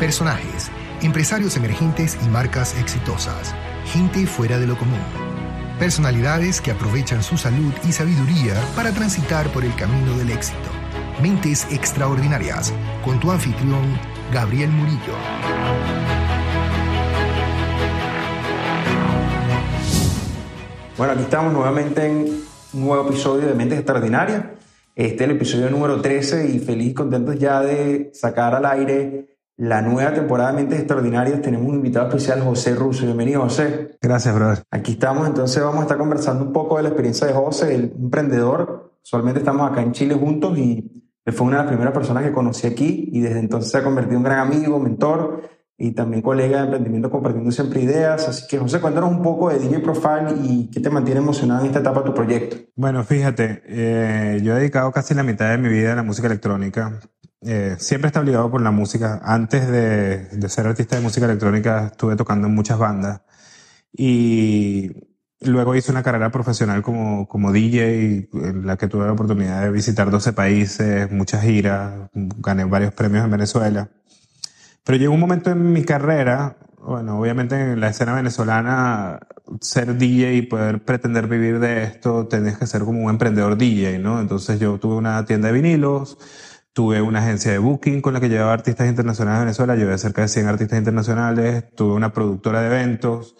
personajes, empresarios emergentes y marcas exitosas, gente fuera de lo común. Personalidades que aprovechan su salud y sabiduría para transitar por el camino del éxito. Mentes extraordinarias, con tu anfitrión, Gabriel Murillo. Bueno, aquí estamos nuevamente en un nuevo episodio de Mentes Extraordinarias. Este es el episodio número 13 y feliz y contentos ya de sacar al aire la nueva temporada de Mentes Extraordinarias. Tenemos un invitado especial, José Russo. Bienvenido, José. Gracias, brother. Aquí estamos, entonces vamos a estar conversando un poco de la experiencia de José, el emprendedor. Usualmente estamos acá en Chile juntos y él fue una de las primeras personas que conocí aquí y desde entonces se ha convertido en un gran amigo, mentor y también colega de emprendimiento compartiendo siempre ideas. Así que José, cuéntanos un poco de DJ Profile y qué te mantiene emocionado en esta etapa de tu proyecto. Bueno, fíjate, eh, yo he dedicado casi la mitad de mi vida a la música electrónica. Eh, siempre he estado ligado por la música. Antes de, de, ser artista de música electrónica estuve tocando en muchas bandas y luego hice una carrera profesional como, como DJ en la que tuve la oportunidad de visitar 12 países, muchas giras, gané varios premios en Venezuela. Pero llegó un momento en mi carrera, bueno, obviamente en la escena venezolana, ser DJ y poder pretender vivir de esto, tenías que ser como un emprendedor DJ, ¿no? Entonces yo tuve una tienda de vinilos, tuve una agencia de booking con la que llevaba artistas internacionales a Venezuela, llevé cerca de 100 artistas internacionales, tuve una productora de eventos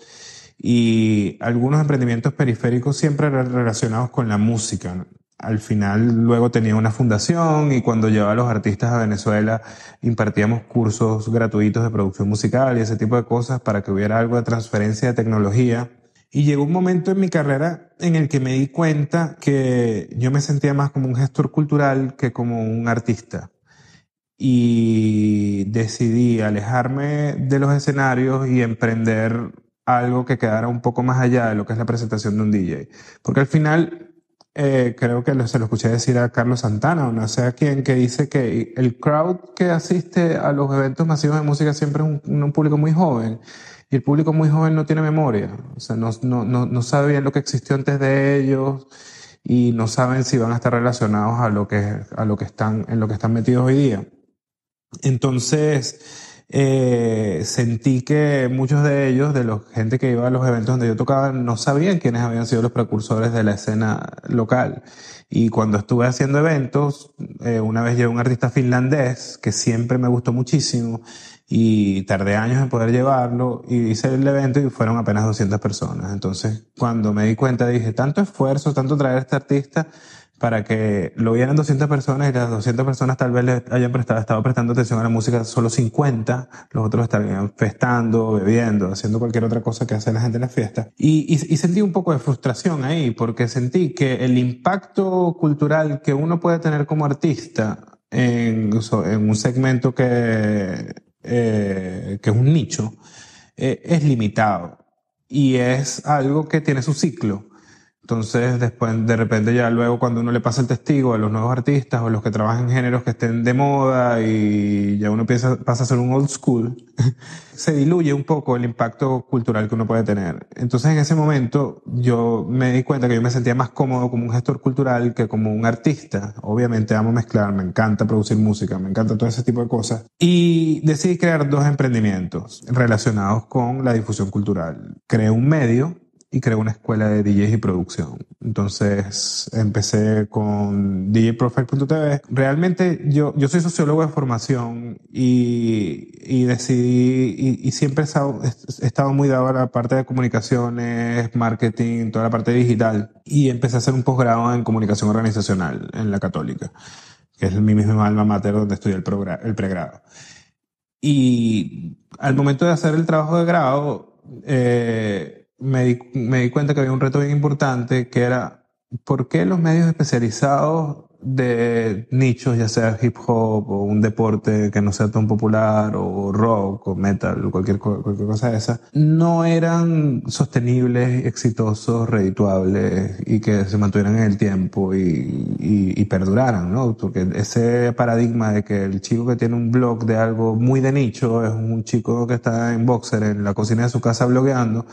y algunos emprendimientos periféricos siempre relacionados con la música al final luego tenía una fundación y cuando llevaba a los artistas a Venezuela impartíamos cursos gratuitos de producción musical y ese tipo de cosas para que hubiera algo de transferencia de tecnología. Y llegó un momento en mi carrera en el que me di cuenta que yo me sentía más como un gestor cultural que como un artista. Y decidí alejarme de los escenarios y emprender algo que quedara un poco más allá de lo que es la presentación de un DJ. Porque al final eh, creo que se lo escuché decir a Carlos Santana o no sé a quién, que dice que el crowd que asiste a los eventos masivos de música siempre es un, público muy joven. Y el público muy joven no tiene memoria. O sea, no, no, no, no sabe bien lo que existió antes de ellos y no saben si van a estar relacionados a lo que, a lo que están, en lo que están metidos hoy día. Entonces, eh, sentí que muchos de ellos, de la gente que iba a los eventos donde yo tocaba, no sabían quiénes habían sido los precursores de la escena local. Y cuando estuve haciendo eventos, eh, una vez llevé un artista finlandés que siempre me gustó muchísimo y tardé años en poder llevarlo y hice el evento y fueron apenas 200 personas. Entonces, cuando me di cuenta, dije, tanto esfuerzo, tanto traer a este artista, para que lo vieran 200 personas y las 200 personas tal vez le hayan prestado, estado prestando atención a la música solo 50, los otros estarían festando, bebiendo, haciendo cualquier otra cosa que hace la gente en la fiesta. Y, y, y, sentí un poco de frustración ahí, porque sentí que el impacto cultural que uno puede tener como artista en, en un segmento que, eh, que es un nicho, eh, es limitado. Y es algo que tiene su ciclo. Entonces, después, de repente ya luego cuando uno le pasa el testigo a los nuevos artistas o los que trabajan en géneros que estén de moda y ya uno piensa, pasa a ser un old school, se diluye un poco el impacto cultural que uno puede tener. Entonces, en ese momento, yo me di cuenta que yo me sentía más cómodo como un gestor cultural que como un artista. Obviamente amo mezclar, me encanta producir música, me encanta todo ese tipo de cosas. Y decidí crear dos emprendimientos relacionados con la difusión cultural. Creé un medio y creé una escuela de DJs y producción. Entonces empecé con djprofile.tv. Realmente yo, yo soy sociólogo de formación y, y decidí, y, y siempre he estado, he estado, muy dado a la parte de comunicaciones, marketing, toda la parte digital. Y empecé a hacer un posgrado en comunicación organizacional en la católica, que es mi misma alma mater donde estudié el, el pregrado. Y al momento de hacer el trabajo de grado, eh, me di, me di cuenta que había un reto bien importante que era ¿por qué los medios especializados de nichos, ya sea hip hop o un deporte que no sea tan popular o rock o metal o cualquier, cualquier cosa de esa, no eran sostenibles, exitosos, redituables y que se mantuvieran en el tiempo y, y, y perduraran, ¿no? Porque ese paradigma de que el chico que tiene un blog de algo muy de nicho es un chico que está en boxer en la cocina de su casa blogueando,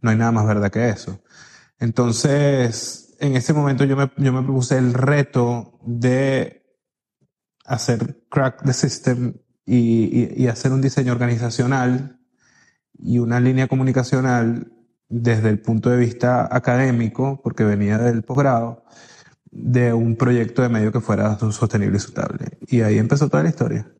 no hay nada más verdad que eso. Entonces, en ese momento yo me, yo me propuse el reto de hacer crack the system y, y, hacer un diseño organizacional y una línea comunicacional desde el punto de vista académico, porque venía del posgrado, de un proyecto de medio que fuera sostenible y sustentable. Y ahí empezó toda la historia.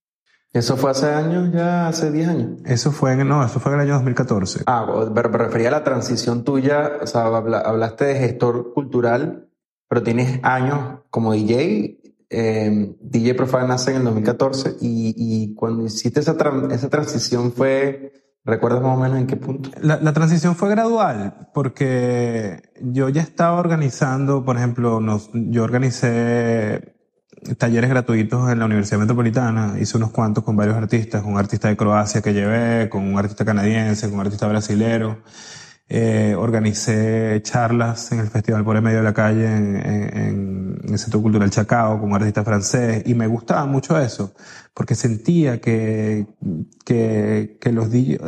¿Eso fue hace años, ya hace 10 años? Eso fue en, no, eso fue en el año 2014. Ah, pero me refería a la transición tuya, o sea, hablaste de gestor cultural, pero tienes años como DJ. Eh, DJ Profile nace en el 2014 y, y cuando hiciste esa, esa transición fue, ¿recuerdas más o menos en qué punto? La, la, transición fue gradual porque yo ya estaba organizando, por ejemplo, nos, yo organicé talleres gratuitos en la Universidad Metropolitana. Hice unos cuantos con varios artistas, con un artista de Croacia que llevé, con un artista canadiense, con un artista brasilero. Eh, organicé charlas en el Festival por el Medio de la Calle en, el Centro Cultural Chacao con un artista francés y me gustaba mucho eso porque sentía que, que, que los DJs,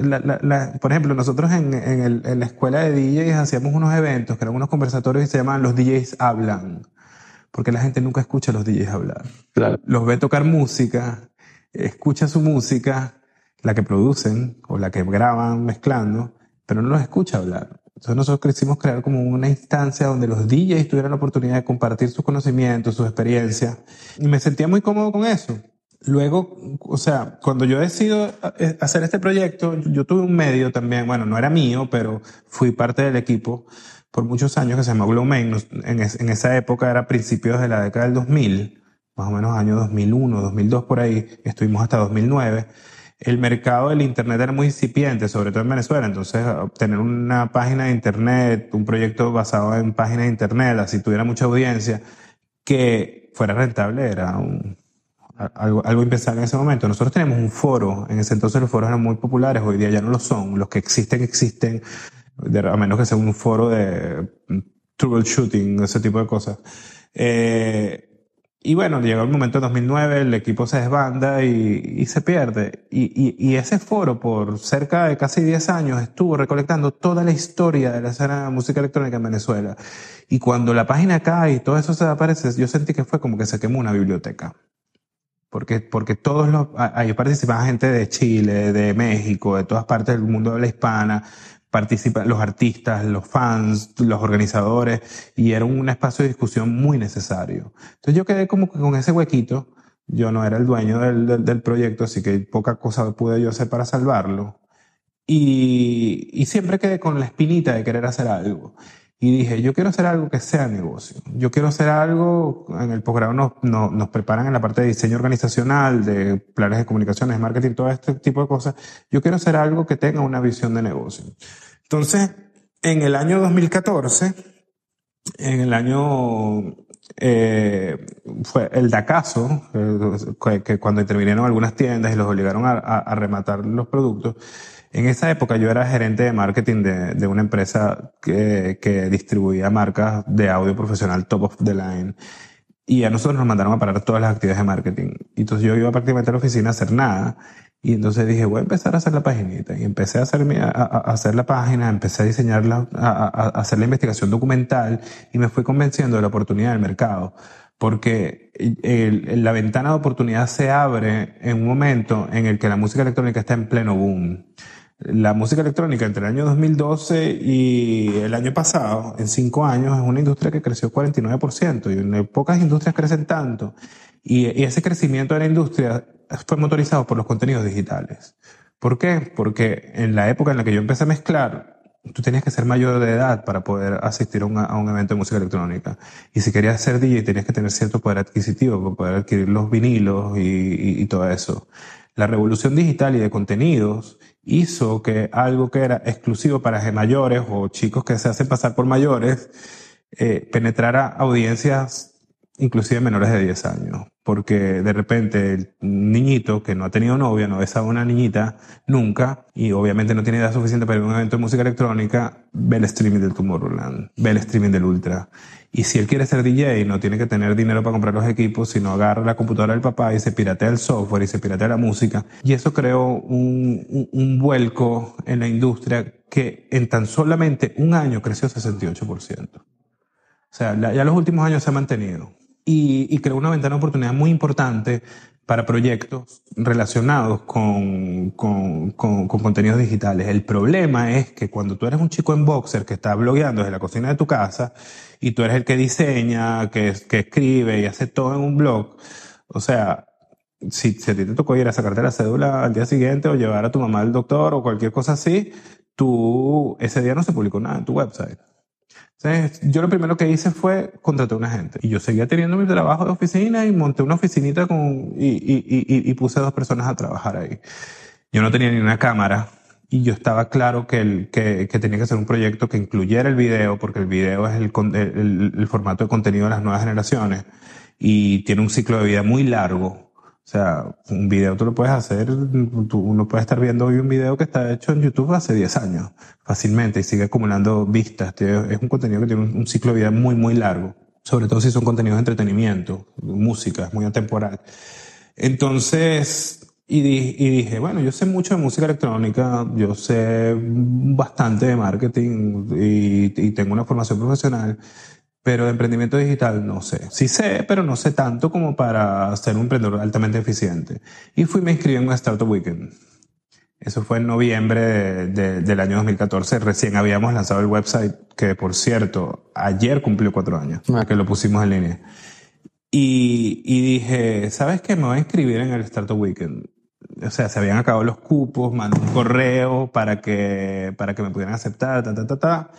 por ejemplo, nosotros en, en la escuela de DJs hacíamos unos eventos que eran unos conversatorios y se llamaban Los DJs Hablan porque la gente nunca escucha a los DJs hablar. Los ve tocar música, escucha su música, la que producen o la que graban mezclando, pero no los escucha hablar. Entonces nosotros quisimos crear como una instancia donde los DJs tuvieran la oportunidad de compartir sus conocimientos, sus experiencias, y me sentía muy cómodo con eso. Luego, o sea, cuando yo decido eh, hacer este proyecto, yo tuve un medio también, bueno, no era mío, pero fui parte del equipo por muchos años que se llamó Glowmain. En, en esa época era principios de la década del 2000, más o menos año 2001, 2002 por ahí, estuvimos hasta 2009. El mercado del Internet era muy incipiente, sobre todo en Venezuela. Entonces, obtener una página de Internet, un proyecto basado en página de Internet, así tuviera mucha audiencia, que fuera rentable, era un, algo, algo impensable en ese momento. Nosotros tenemos un foro, en ese entonces los foros eran muy populares, hoy día ya no lo son. Los que existen, existen a menos que sea un foro de troubleshooting, ese tipo de cosas. Eh, y bueno, llegó el momento de 2009, el equipo se desbanda y, y se pierde. Y, y, y, ese foro, por cerca de casi 10 años, estuvo recolectando toda la historia de la escena de música electrónica en Venezuela. Y cuando la página cae y todo eso se desaparece, yo sentí que fue como que se quemó una biblioteca. Porque, porque todos los, ahí participaban gente de Chile, de México, de todas partes del mundo de la hispana, participan los artistas, los fans, los organizadores, y era un espacio de discusión muy necesario. Entonces yo quedé como con ese huequito, yo no era el dueño del, del, proyecto, así que poca cosa pude yo hacer para salvarlo. Y, y siempre quedé con la espinita de querer hacer algo. Y dije, yo quiero hacer algo que sea negocio. Yo quiero hacer algo, en el posgrado nos, nos, nos, preparan en la parte de diseño organizacional, de planes de comunicaciones, marketing, todo este tipo de cosas. Yo quiero hacer algo que tenga una visión de negocio. Entonces, en el año 2014, en el año, eh, fue el DACASO, eh, que, cuando intervinieron algunas tiendas y los obligaron a, a, a rematar los productos, en esa época yo era gerente de marketing de, de una empresa que, que, distribuía marcas de audio profesional top of the line. Y a nosotros nos mandaron a parar todas las actividades de marketing. Y entonces yo iba prácticamente a la oficina a hacer nada. Y entonces dije, voy a empezar a hacer la paginita. Y empecé a hacer, a, a hacer la página, empecé a diseñarla, a, a, hacer la investigación documental y me fui convenciendo de la oportunidad del mercado. Porque el, la ventana de oportunidad se abre en un momento en el que la música electrónica está en pleno boom la música electrónica entre el año 2012 y el año pasado, en cinco años, es una industria que creció 49% y pocas industrias crecen tanto. Y, y, ese crecimiento de la industria fue motorizado por los contenidos digitales. ¿Por qué? Porque en la época en la que yo empecé a mezclar, tú tenías que ser mayor de edad para poder asistir a, una, a un evento de música electrónica. Y si querías ser DJ, tenías que tener cierto poder adquisitivo para poder adquirir los vinilos y, y, y todo eso. La revolución digital y de contenidos hizo que algo que era exclusivo para mayores o chicos que se hacen pasar por mayores eh, penetrara audiencias inclusive menores de 10 años. Porque de repente el niñito que no ha tenido novia, no ha besado a una niñita nunca y obviamente no tiene edad suficiente para ir a un evento de música electrónica, ve el streaming del Tomorrowland, ve el streaming del Ultra. Y si él quiere ser DJ, no tiene que tener dinero para comprar los equipos, sino agarra la computadora del papá y se piratea el software y se piratea la música. Y eso creó un, vuelco en la industria que en tan solamente un año creció 68%. O sea, ya los últimos años se ha mantenido y, y creó una ventana de oportunidad muy importante para proyectos relacionados con, con, con, con, contenidos digitales. El problema es que cuando tú eres un chico en boxer que está blogueando desde la cocina de tu casa y tú eres el que diseña, que, que escribe y hace todo en un blog, o sea, si, si a ti te tocó ir a sacarte la cédula al día siguiente o llevar a tu mamá al doctor o cualquier cosa así, tú, ese día no se publicó nada en tu website. Entonces, yo lo primero que hice fue contratar a una gente. Y yo seguía teniendo mi trabajo de oficina y monté una oficinita con, y, y, y, y puse dos personas a trabajar ahí. Yo no tenía ni una cámara y yo estaba claro que, el, que, que, tenía que ser un proyecto que incluyera el video, porque el video es el, el, el formato de contenido de las nuevas generaciones y tiene un ciclo de vida muy largo. O sea, un video tú lo puedes hacer, uno puede estar viendo hoy un video que está hecho en YouTube hace 10 años, fácilmente, y sigue acumulando vistas. Es un contenido que tiene un, ciclo de vida muy, muy largo. Sobre todo si son contenidos de entretenimiento, música, es muy atemporal. Entonces, y, y, dije, bueno, yo sé mucho de música electrónica, yo sé bastante de marketing y tengo una formación profesional. Pero de emprendimiento digital no sé. Sí sé, pero no sé tanto como para ser un emprendedor altamente eficiente. Y fui me inscribí en un Startup Weekend. Eso fue en noviembre de, de, del año 2014. Recién habíamos lanzado el website, que por cierto, ayer cumplió cuatro años, ah. que lo pusimos en línea. Y, y dije, ¿sabes qué? Me voy a inscribir en el Startup Weekend. O sea, se habían acabado los cupos, mandé un correo para que, para que me pudieran aceptar, ta, ta, ta, ta.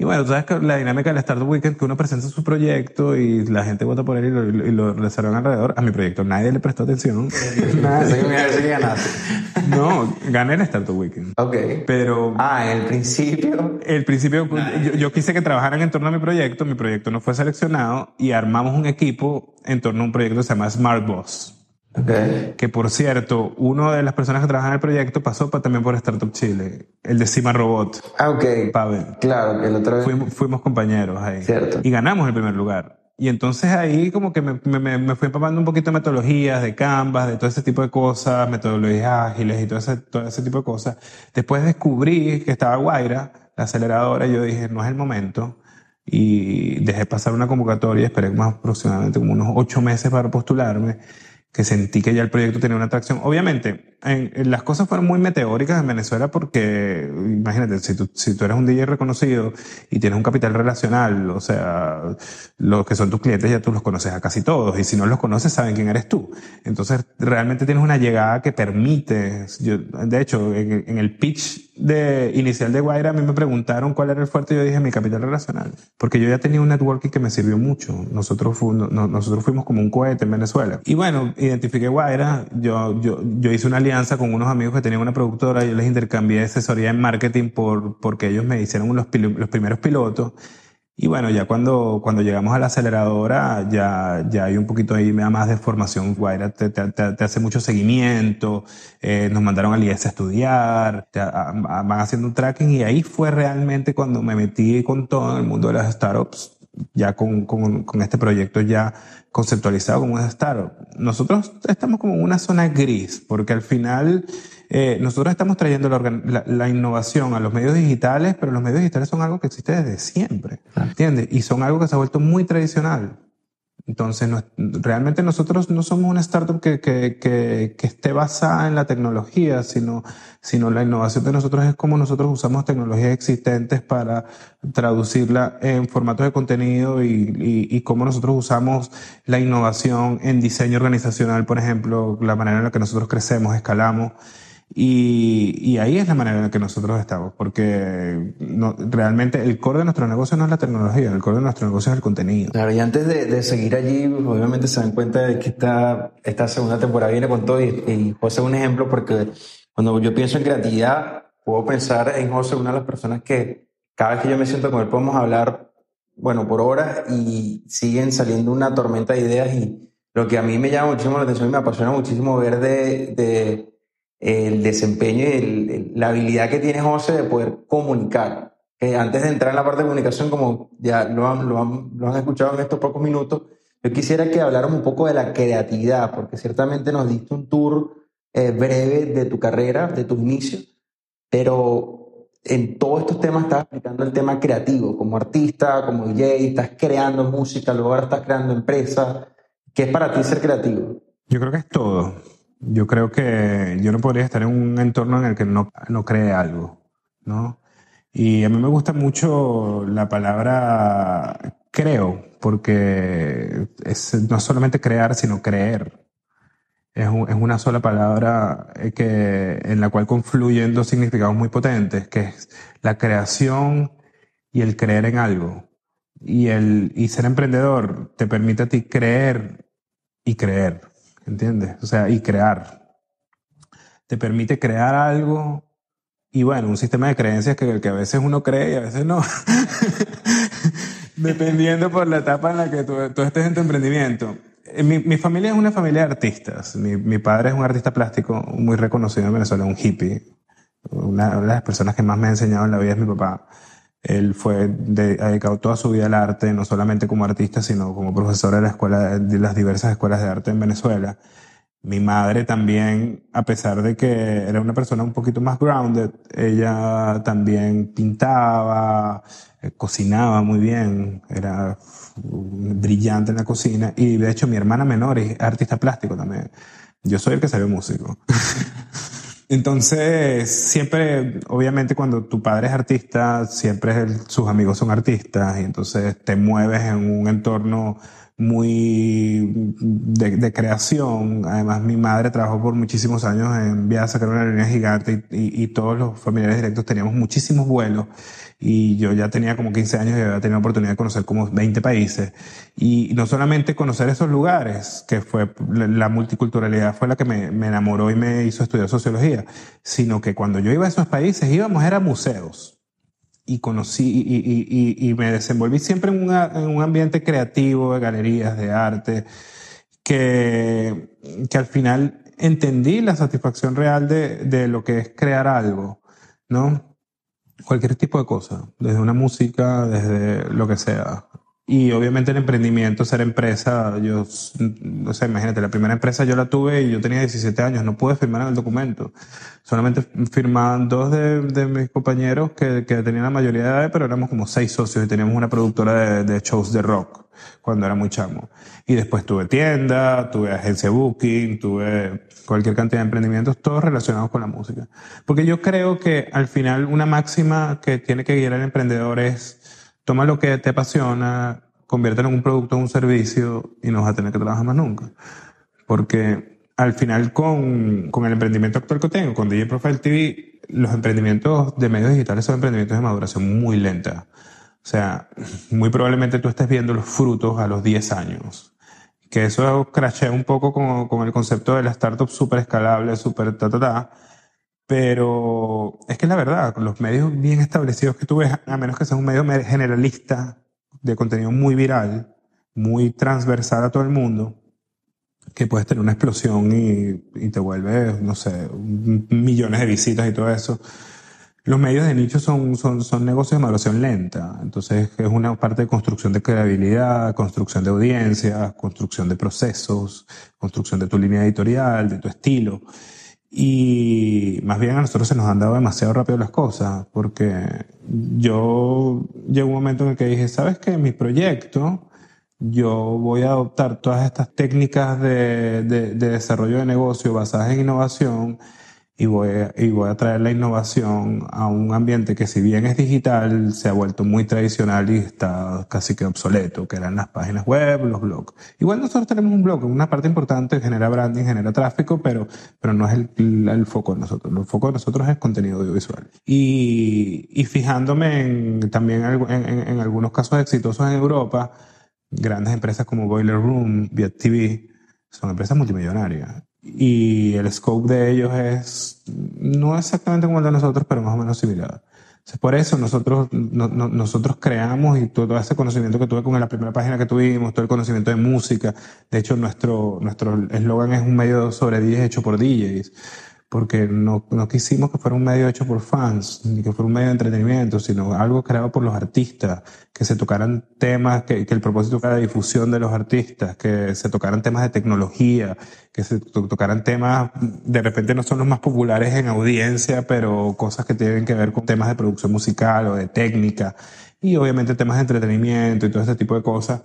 Y bueno, tú sabes que la dinámica del Startup Weekend, que uno presenta su proyecto y la gente vota por él y lo, y lo reservan alrededor. A mi proyecto nadie le prestó atención. no, gané el Startup Weekend. Ok. Pero... Ah, el principio. El principio, yo, yo, quise que trabajaran en torno a mi proyecto, mi proyecto no fue seleccionado y armamos un equipo en torno a un proyecto que se llama Smart Boss. Okay. Que por cierto, una de las personas que trabajan en el proyecto pasó también por Startup Chile, el de Cima Robot. Ah, ok. Pavel. Claro, que el otro vez. Fuimos, fuimos, compañeros ahí. Cierto. Y ganamos el primer lugar. Y entonces ahí como que me, me, me fui empapando un poquito de metodologías, de Canvas, de todo ese tipo de cosas, metodologías ágiles y todo ese, todo ese tipo de cosas. Después descubrí que estaba Guaira, la aceleradora, y yo dije, no es el momento. Y dejé pasar una convocatoria, esperé más aproximadamente como unos ocho meses para postularme que sentí que ya el proyecto tenía una atracción. Obviamente, en, en las cosas fueron muy meteóricas en Venezuela porque, imagínate, si tú, si tú eres un DJ reconocido y tienes un capital relacional, o sea, los que son tus clientes ya tú los conoces a casi todos y si no los conoces saben quién eres tú. Entonces, realmente tienes una llegada que permite, yo, de hecho, en, en el pitch de inicial de Guaira a mí me preguntaron cuál era el fuerte y yo dije mi capital relacional porque yo ya tenía un networking que me sirvió mucho nosotros, fu no, nosotros fuimos como un cohete en Venezuela y bueno identifiqué Guaira yo, yo, yo hice una alianza con unos amigos que tenían una productora yo les intercambié asesoría en marketing por, porque ellos me hicieron los, los primeros pilotos y bueno, ya cuando, cuando llegamos a la aceleradora, ya, ya hay un poquito ahí más de formación. Guaira te, te, te hace mucho seguimiento, eh, nos mandaron al IES a estudiar, te, a, a, van haciendo un tracking y ahí fue realmente cuando me metí con todo el mundo de las startups, ya con, con, con este proyecto ya conceptualizado como una startup. Nosotros estamos como en una zona gris, porque al final eh, nosotros estamos trayendo la, la, la, innovación a los medios digitales, pero los medios digitales son algo que existe desde siempre, ¿entiendes? Y son algo que se ha vuelto muy tradicional. Entonces, realmente nosotros no somos una startup que, que, que, que, esté basada en la tecnología, sino, sino la innovación de nosotros es como nosotros usamos tecnologías existentes para traducirla en formatos de contenido y, y, y cómo nosotros usamos la innovación en diseño organizacional, por ejemplo, la manera en la que nosotros crecemos, escalamos. Y, y, ahí es la manera en la que nosotros estamos, porque no, realmente el core de nuestro negocio no es la tecnología, el core de nuestro negocio es el contenido. Claro, y antes de, de seguir allí, obviamente se dan cuenta de que esta, esta segunda temporada viene con todo, y, y José es un ejemplo porque cuando yo pienso en creatividad, puedo pensar en José, una de las personas que cada vez que yo me siento con él podemos hablar, bueno, por horas y siguen saliendo una tormenta de ideas y lo que a mí me llama muchísimo la atención y me apasiona muchísimo ver de, de el desempeño y el, la habilidad que tiene José de poder comunicar. Eh, antes de entrar en la parte de comunicación, como ya lo han, lo, han, lo han escuchado en estos pocos minutos, yo quisiera que habláramos un poco de la creatividad, porque ciertamente nos diste un tour eh, breve de tu carrera, de tus inicios, pero en todos estos temas estás aplicando el tema creativo, como artista, como DJ, estás creando música, luego ahora estás creando empresas. ¿Qué es para ti ser creativo? Yo creo que es todo. Yo creo que yo no podría estar en un entorno en el que no, no cree algo, ¿no? Y a mí me gusta mucho la palabra creo, porque es, no solamente crear, sino creer. Es, es, una sola palabra eh, que, en la cual confluyen dos significados muy potentes, que es la creación y el creer en algo. Y, el, y ser emprendedor te permite a ti creer y creer, ¿entiendes? O sea, y crear. Te permite crear algo y bueno, un sistema de creencias que, que a veces uno cree y a veces no. Dependiendo por la etapa en la que tú, tú estés en tu emprendimiento. Eh, mi, mi, familia es una familia de artistas. Mi, mi, padre es un artista plástico muy reconocido en Venezuela, un hippie. Una, de las personas que más me ha enseñado en la vida es mi papá. Él fue de, dedicado toda su vida al arte, no solamente como artista, sino como profesor de la escuela, de las diversas escuelas de arte en Venezuela. Mi madre también, a pesar de que era una persona un poquito más grounded, ella también pintaba, eh, cocinaba muy bien, era brillante en la cocina y de hecho mi hermana menor es artista plástico también. Yo soy el que salió músico. Entonces, siempre, obviamente cuando tu padre es artista, siempre sus amigos son artistas y entonces te mueves en un entorno muy de, creación. Además, mi madre trabajó por muchísimos años en Viasa, que era una línea gigante, y, y, todos los familiares directos teníamos muchísimos vuelos. Y yo ya tenía como 15 años y había tenido la oportunidad de conocer como 20 países. Y no solamente conocer esos lugares, que fue la multiculturalidad fue la que me, enamoró y me hizo estudiar sociología, sino que cuando yo iba a esos países íbamos, a museos y conocí y, y, y, me desenvolví siempre en, en un ambiente creativo, de galerías, de arte, que, que al final entendí la satisfacción real de, de lo que es crear algo, ¿no? Cualquier tipo de cosa, desde una música, desde lo que sea. Y obviamente el emprendimiento, ser empresa, yo, no sé, imagínate, la primera empresa yo la tuve y yo tenía 17 años, no pude firmar en el documento. Solamente firmaban dos de, de mis compañeros que, que, tenían la mayoría de edad, pero éramos como seis socios y teníamos una productora de, de shows de rock cuando era muy chamo. Y después tuve tienda, tuve agencia booking, tuve cualquier cantidad de emprendimientos, todos relacionados con la música. Porque yo creo que al final una máxima que tiene que guiar al emprendedor es toma lo que te apasiona, conviértelo en un producto o un servicio y no vas a tener que trabajar más nunca. Porque al final con, con el emprendimiento actual que tengo, con DJ Profile TV, los emprendimientos de medios digitales son emprendimientos de maduración muy lenta. O sea, muy probablemente tú estés viendo los frutos a los 10 años. Que eso crashea un poco con, con el concepto de la startup súper escalable, súper ta, ta, ta pero es que la verdad, los medios bien establecidos que tú ves, a menos que sea un medio generalista de contenido muy viral, muy transversal a todo el mundo, que puedes tener una explosión y, y te vuelve, no sé, millones de visitas y todo eso. Los medios de nicho son, son, son negocios de maduración lenta. Entonces es una parte de construcción de credibilidad, construcción de audiencia, construcción de procesos, construcción de tu línea editorial, de tu estilo. Y más bien a nosotros se nos han dado demasiado rápido las cosas, porque yo llegó un momento en el que dije, ¿sabes qué? Mi proyecto, yo voy a adoptar todas estas técnicas de, de, de desarrollo de negocio basadas en innovación y voy, a, y voy a traer la innovación a un ambiente que si bien es digital, se ha vuelto muy tradicional y está casi que obsoleto, que eran las páginas web, los blogs. Igual nosotros tenemos un blog, una parte importante, genera branding, genera tráfico, pero, pero no es el, el foco de nosotros. El foco de nosotros es contenido audiovisual. Y, y fijándome en, también en, en, en algunos casos exitosos en Europa, grandes empresas como Boiler Room, Viet TV, son empresas multimillonarias y el scope de ellos es no exactamente como el de nosotros, pero más o menos similar. Entonces, por eso nosotros, no, no, nosotros creamos y todo ese conocimiento que tuve con la primera página que tuvimos, todo el conocimiento de música. De hecho, nuestro nuestro eslogan es un medio sobre DJs hecho por DJs porque no, no quisimos que fuera un medio hecho por fans, ni que fuera un medio de entretenimiento, sino algo creado por los artistas, que se tocaran temas, que, que el propósito fuera la difusión de los artistas, que se tocaran temas de tecnología, que se tocaran temas, de repente no son los más populares en audiencia, pero cosas que tienen que ver con temas de producción musical o de técnica, y obviamente temas de entretenimiento y todo este tipo de cosas.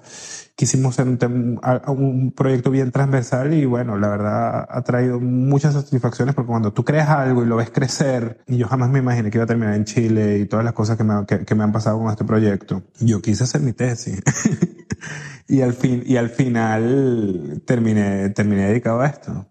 Quisimos hacer un, un, proyecto bien transversal y bueno, la verdad ha traído muchas satisfacciones porque cuando tú creas algo y lo ves crecer, y yo jamás me imaginé que iba a terminar en Chile y todas las cosas que me, que, que me han pasado con este proyecto, yo quise hacer mi tesis. y al fin, y al final terminé, terminé dedicado a esto.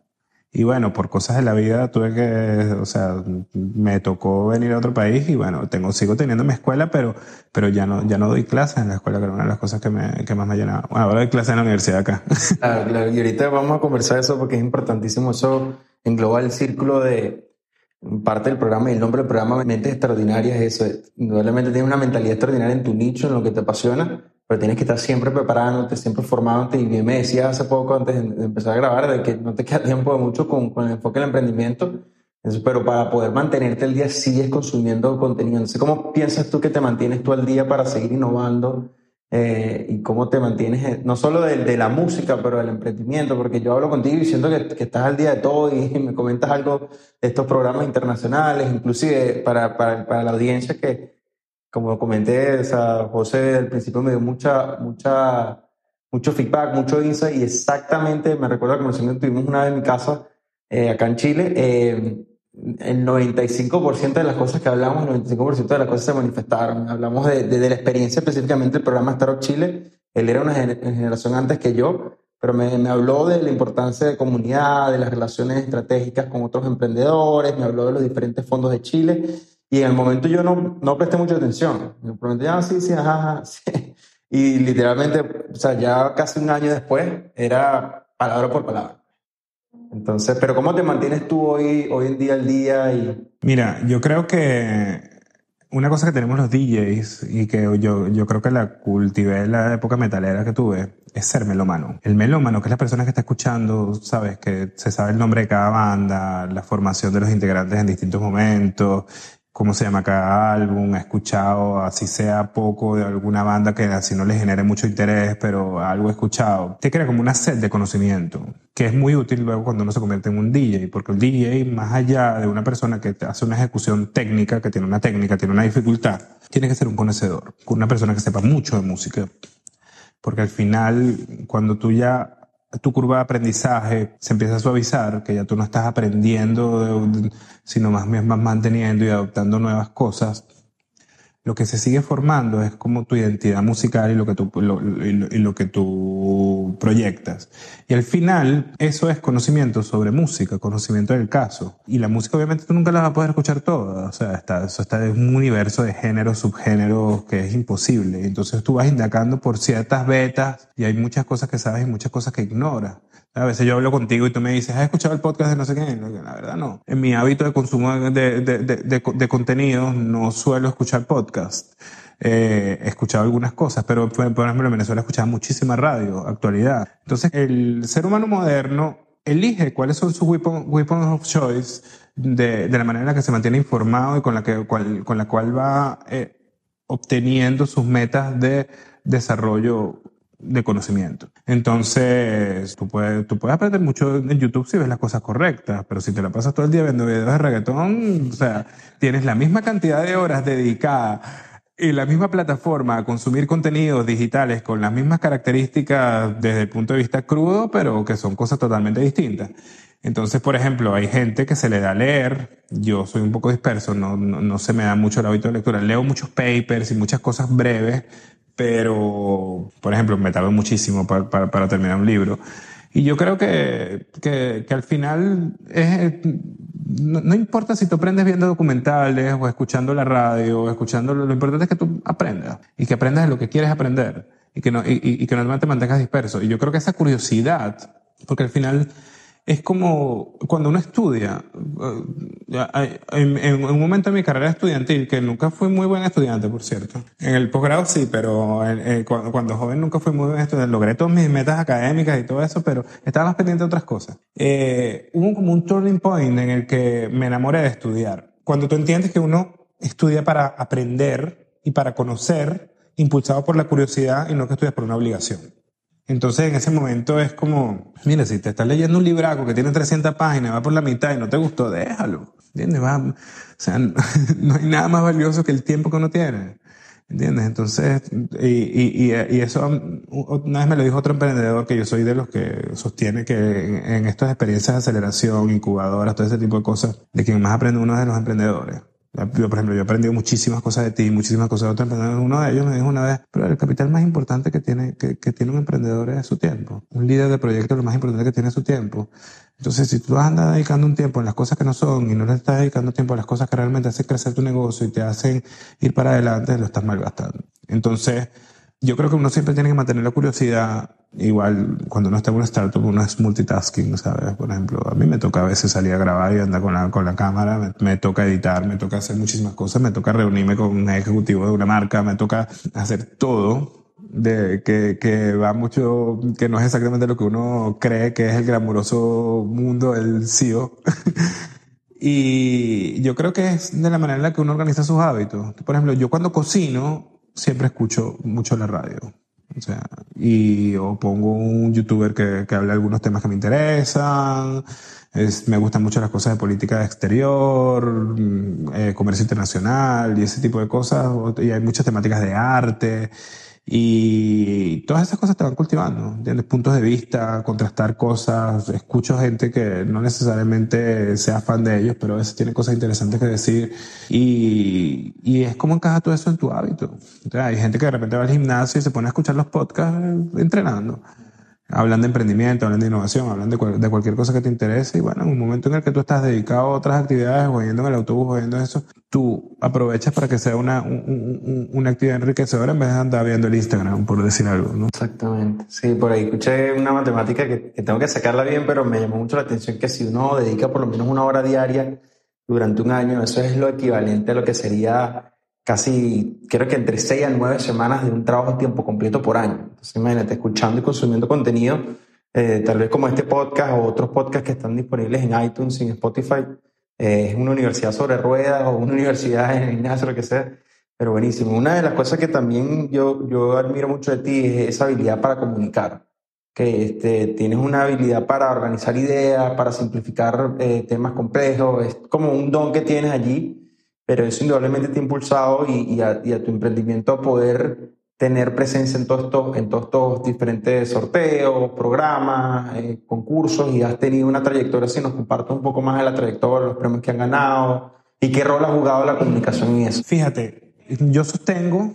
Y bueno, por cosas de la vida tuve que, o sea, me tocó venir a otro país y bueno, tengo, sigo teniendo mi escuela, pero, pero ya no, ya no doy clases en la escuela, que era una de las cosas que, me, que más me llenaba. Bueno, ahora doy clases en la universidad acá. Claro, claro. Y ahorita vamos a conversar eso porque es importantísimo. Eso engloba el círculo de parte del programa y el nombre del programa Mentes Extraordinarias es eso. Indudablemente tienes una mentalidad extraordinaria en tu nicho, en lo que te apasiona pero tienes que estar siempre preparándote, siempre formándote. Y bien me decías hace poco, antes de empezar a grabar, de que no te queda tiempo de mucho con, con el enfoque del emprendimiento. pero para poder mantenerte el día sigues consumiendo contenido. Entonces, ¿cómo piensas tú que te mantienes tú al día para seguir innovando? Eh, y cómo te mantienes, eh, no solo de, de, la música, pero del emprendimiento, porque yo hablo contigo diciendo que, que, estás al día de todo y me comentas algo de estos programas internacionales, inclusive para, para, para la audiencia que, como comenté, o sea, José al principio me dio mucha, mucha, mucho feedback, mucho insight y exactamente me recuerdo que conversación tuvimos una vez en mi casa, eh, acá en Chile, eh, el 95% de las cosas que hablamos, el 95% de las cosas se manifestaron. Hablamos de, de, la experiencia específicamente del programa Startup Chile. Él era una generación antes que yo, pero me, me, habló de la importancia de comunidad, de las relaciones estratégicas con otros emprendedores, me habló de los diferentes fondos de Chile y en el momento yo no, no presté mucha atención. Me prometí, ah, sí, sí, ajá, sí. Y literalmente, o sea, ya casi un año después, era palabra por palabra. Entonces, pero ¿cómo te mantienes tú hoy, hoy en día al día? Y... Mira, yo creo que una cosa que tenemos los DJs y que yo, yo creo que la cultivé en la época metalera que tuve es ser melómano. El melómano, que es la persona que está escuchando, sabes, que se sabe el nombre de cada banda, la formación de los integrantes en distintos momentos, cómo se llama cada álbum, escuchado, así sea poco, de alguna banda que así no le genere mucho interés, pero algo escuchado. Te crea como una sed de conocimiento, que es muy útil luego cuando uno se convierte en un DJ, porque el DJ, más allá de una persona que hace una ejecución técnica, que tiene una técnica, tiene una dificultad, tiene que ser un conocedor, una persona que sepa mucho de música. Porque al final, cuando tú ya tu curva de aprendizaje se empieza a suavizar, que ya tú no estás aprendiendo, sino más bien manteniendo y adoptando nuevas cosas, lo que se sigue formando es como tu identidad musical y lo que tú, proyectas. Y al final, eso es conocimiento sobre música, conocimiento del caso. Y la música obviamente tú nunca la vas a poder escuchar toda. O sea, está, eso está en un universo de géneros, subgéneros que es imposible. Entonces tú vas indagando por ciertas betas y hay muchas cosas que sabes y muchas cosas que ignoras. A veces yo hablo contigo y tú me dices, ¿has escuchado el podcast de no sé qué? La verdad no. En mi hábito de consumo de, de, de, de contenidos no suelo escuchar podcast. Eh, he escuchado algunas cosas, pero por ejemplo en Venezuela he escuchado muchísima radio, actualidad. Entonces el ser humano moderno elige cuáles son sus weapons of choice de, de, la manera en la que se mantiene informado y con la, que, cual, con la cual va eh, obteniendo sus metas de desarrollo de conocimiento. Entonces, tú puedes, tú puedes aprender mucho en YouTube si ves las cosas correctas, pero si te la pasas todo el día viendo videos de reggaetón, o sea, tienes la misma cantidad de horas dedicadas y la misma plataforma a consumir contenidos digitales con las mismas características desde el punto de vista crudo, pero que son cosas totalmente distintas. Entonces, por ejemplo, hay gente que se le da leer. Yo soy un poco disperso, no, no, no se me da mucho el hábito de lectura. Leo muchos papers y muchas cosas breves pero, por ejemplo, me tardo muchísimo para, para, para terminar un libro. Y yo creo que, que, que al final es, no, no, importa si tú aprendes viendo documentales o escuchando la radio o escuchando, lo, importante es que tú aprendas y que aprendas de lo que quieres aprender y que no, y, y que no te mantengas disperso. Y yo creo que esa curiosidad, porque al final es como cuando uno estudia. Eh, en, un momento de mi carrera estudiantil, que nunca fui muy buen estudiante, por cierto. En el posgrado sí, pero cuando, joven nunca fui muy buen estudiante. Logré todas mis metas académicas y todo eso, pero estaba más pendiente de otras cosas. Eh, hubo como un turning point en el que me enamoré de estudiar. Cuando tú entiendes que uno estudia para aprender y para conocer, impulsado por la curiosidad y no que estudias por una obligación. Entonces en ese momento es como, mira, si te estás leyendo un libraco que tiene 300 páginas, va por la mitad y no te gustó, déjalo. ¿Entiendes? Va, o sea, no hay nada más valioso que el tiempo que uno tiene. ¿Entiendes? Entonces, y, y, y, eso, una vez me lo dijo otro emprendedor que yo soy de los que sostiene que en, estas experiencias de aceleración, incubadoras, todo ese tipo de cosas, de quien más aprende uno de los emprendedores. Yo, por ejemplo, yo he aprendido muchísimas cosas de ti, muchísimas cosas de otros emprendedores. Uno de ellos me dijo una vez, pero el capital más importante que tiene, que, que tiene un emprendedor es su tiempo. Un líder de proyecto lo más importante que tiene es su tiempo. Entonces, si tú andas dedicando un tiempo en las cosas que no son y no le estás dedicando tiempo a las cosas que realmente hacen crecer tu negocio y te hacen ir para adelante, lo estás malgastando. Entonces, yo creo que uno siempre tiene que mantener la curiosidad. Igual, cuando uno está en una startup, uno es multitasking, ¿sabes? Por ejemplo, a mí me toca a veces salir a grabar y andar con la, con la cámara, me, toca editar, me toca hacer muchísimas cosas, me toca reunirme con un ejecutivo de una marca, me toca hacer todo de que, que va mucho, que no es exactamente lo que uno cree que es el glamuroso mundo del CEO. y yo creo que es de la manera en la que uno organiza sus hábitos. Por ejemplo, yo cuando cocino, siempre escucho mucho la radio. O sea, y o pongo un youtuber que, que hable de algunos temas que me interesan. Es, me gustan mucho las cosas de política exterior, mm, eh, comercio internacional y ese tipo de cosas. Y hay muchas temáticas de arte. Y todas esas cosas te van cultivando, ¿entiendes? Puntos de vista, contrastar cosas. Escucho gente que no necesariamente sea fan de ellos, pero a veces tiene cosas interesantes que decir. Y, y es como encaja todo eso en tu hábito. hay gente que de repente va al gimnasio y se pone a escuchar los podcasts entrenando. Hablan de emprendimiento, hablan de innovación, hablan de, de, cualquier cosa que te interese y bueno, en un momento en el que tú estás dedicado a otras actividades, o yendo en el autobús, o yendo eso, tú aprovechas para que sea una, una actividad enriquecedora en vez de andar viendo el Instagram, por decir algo, ¿no? Exactamente. Sí, por ahí escuché una matemática que, que tengo que sacarla bien, pero me llamó mucho la atención que si uno dedica por lo menos una hora diaria durante un año, eso es lo equivalente a lo que sería casi, creo que entre 6 a 9 semanas de un trabajo a tiempo completo por año. Entonces, imagínate, escuchando y consumiendo contenido, eh, tal vez como este podcast o otros podcasts que están disponibles en iTunes en Spotify, eh, es una universidad sobre ruedas o una universidad en Ignacio, lo que sea, pero buenísimo. Una de las cosas que también yo, yo admiro mucho de ti es esa habilidad para comunicar, que este, tienes una habilidad para organizar ideas, para simplificar eh, temas complejos, es como un don que tienes allí pero eso indudablemente te ha impulsado y, a, tu emprendimiento a poder tener presencia en todos estos, en todos estos diferentes sorteos, programas, eh, concursos y has tenido una trayectoria, si nos compartes un poco más de la trayectoria, los premios que han ganado y qué rol ha jugado la comunicación en eso. Fíjate, yo sostengo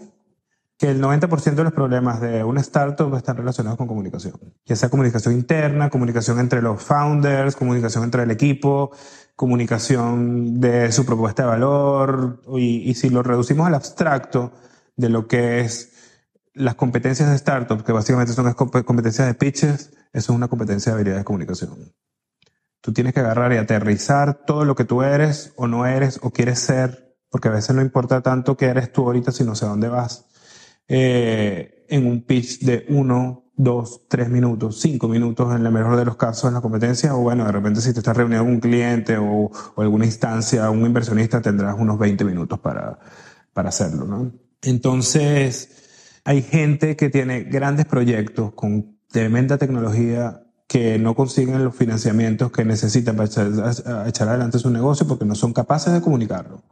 que el 90% de los problemas de una startup están relacionados con comunicación, ya sea comunicación interna, comunicación entre los founders, comunicación entre el equipo, comunicación de su propuesta de valor, y, si lo reducimos al abstracto de lo que es las competencias de startup, que básicamente son las competencias de pitches, eso es una competencia de habilidad de comunicación. Tú tienes que agarrar y aterrizar todo lo que tú eres o no eres o quieres ser, porque a veces no importa tanto qué eres tú ahorita, sino sé dónde vas, eh, en un pitch de uno, dos, tres minutos, cinco minutos en el mejor de los casos en la competencia, o bueno, de repente si te estás reuniendo con un cliente o, o, alguna instancia, un inversionista, tendrás unos 20 minutos para, para hacerlo, ¿no? Entonces, hay gente que tiene grandes proyectos con tremenda tecnología que no consiguen los financiamientos que necesitan para echar, echar adelante su negocio porque no son capaces de comunicarlo.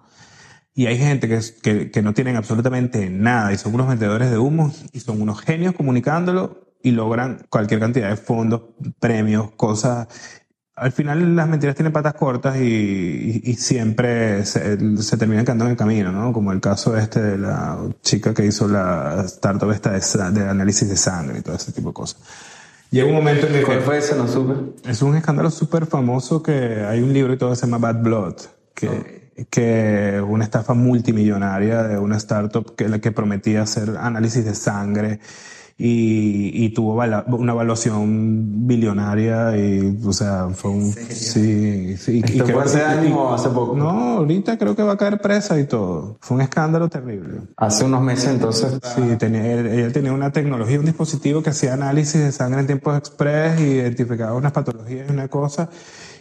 Y hay gente que, que, que, no tienen absolutamente nada y son unos vendedores de humo y son unos genios comunicándolo y logran cualquier cantidad de fondos, premios, cosas. Al final las mentiras tienen patas cortas y, y, siempre se, se, terminan quedando en el camino, ¿no? Como el caso este de la chica que hizo la startup esta de, de análisis de sangre y todo ese tipo de cosas. Llega un momento en el ¿Cuál fue ese? No supe. Es un escándalo súper famoso que hay un libro y todo se llama Bad Blood, que, que una estafa multimillonaria de una startup que, que prometía hacer análisis de sangre y, y tuvo una evaluación billonaria y, o sea, fue un... Sí, sí. ¿Esto y fue hace años hace poco? No, ahorita creo que va a caer presa y todo. Fue un escándalo terrible. Hace unos meses entonces. Sí, tenía, ella tenía una tecnología, un dispositivo que hacía análisis de sangre en tiempos express y identificaba unas patologías y una cosa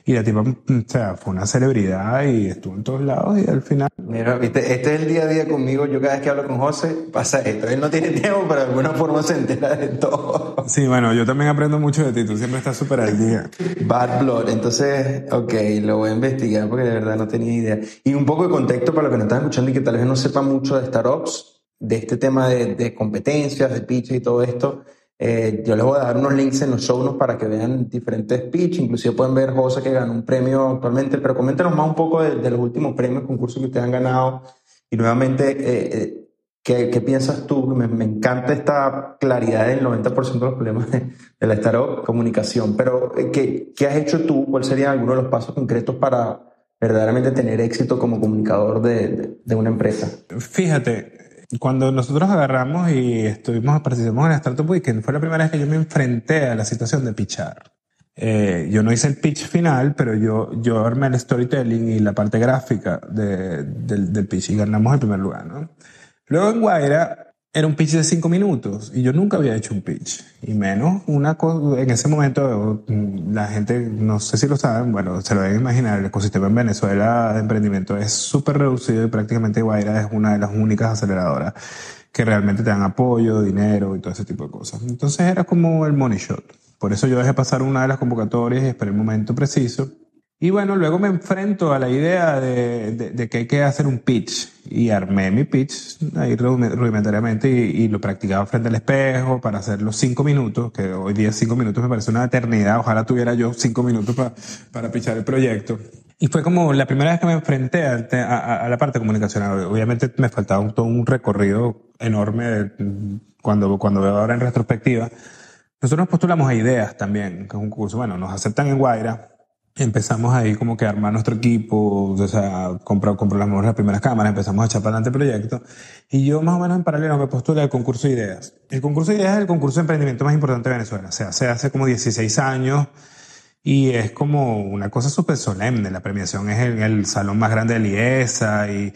y la tipa, o sea, fue una celebridad y estuvo en todos lados y al final... Mira, viste, este es el día a día conmigo. Yo cada vez que hablo con José pasa esto. Él no tiene tiempo, pero de alguna forma se entera de todo. Sí, bueno, yo también aprendo mucho de ti. Tú siempre estás súper al día. Bad Blood. Entonces, ok, lo voy a investigar porque de verdad no tenía idea. Y un poco de contexto para los que nos están escuchando y que tal vez no sepan mucho de startups. de este tema de, de competencias, de pitch y todo esto, eh, yo les voy a dar unos links en los show para que vean diferentes pitch. Inclusive pueden ver José que ganó un premio actualmente, pero coméntenos más un poco de, los últimos premios, concursos que ustedes han ganado. Y nuevamente, eh, eh, ¿qué, ¿qué, piensas tú? Me, me, encanta esta claridad del 90% de los problemas de, de la startup comunicación, pero ¿qué, ¿qué has hecho tú? ¿Cuáles serían algunos de los pasos concretos para verdaderamente tener éxito como comunicador de, de, de una empresa? Fíjate, cuando nosotros agarramos y estuvimos, participamos en la Startup Weekend, fue la primera vez que yo me enfrenté a la situación de pitchar. Eh, yo no hice el pitch final, pero yo, yo armé el storytelling y la parte gráfica de, del, del pitch y ganamos el primer lugar, ¿no? Luego en Guaira era un pitch de cinco minutos y yo nunca había hecho un pitch. Y menos una cosa, en ese momento la gente, no sé si lo saben, bueno, se lo deben imaginar, el ecosistema en Venezuela de emprendimiento es súper reducido y prácticamente Guaira es una de las únicas aceleradoras que realmente te dan apoyo, dinero y todo ese tipo de cosas. Entonces era como el money shot. Por eso yo dejé pasar una de las convocatorias y esperé el momento preciso y bueno, luego me enfrento a la idea de, de, de, que hay que hacer un pitch. Y armé mi pitch ahí rudimentariamente y, y, lo practicaba frente al espejo para hacer los cinco minutos, que hoy día cinco minutos me parece una eternidad. Ojalá tuviera yo cinco minutos para, para pitchar el proyecto. Y fue como la primera vez que me enfrenté a, a, a la parte comunicacional. Obviamente me faltaba un, todo un recorrido enorme cuando, cuando veo ahora en retrospectiva. Nosotros nos postulamos a ideas también, que es un curso. Bueno, nos aceptan en Guaira empezamos ahí como que a armar nuestro equipo, o sea, compró, compró las, primeras cámaras, empezamos a echar para adelante el proyecto. Y yo más o menos en paralelo me postulé al concurso de ideas. El concurso de ideas es el concurso de emprendimiento más importante de Venezuela. O sea, se hace como 16 años y es como una cosa súper solemne. La premiación es en el salón más grande de Liesa y,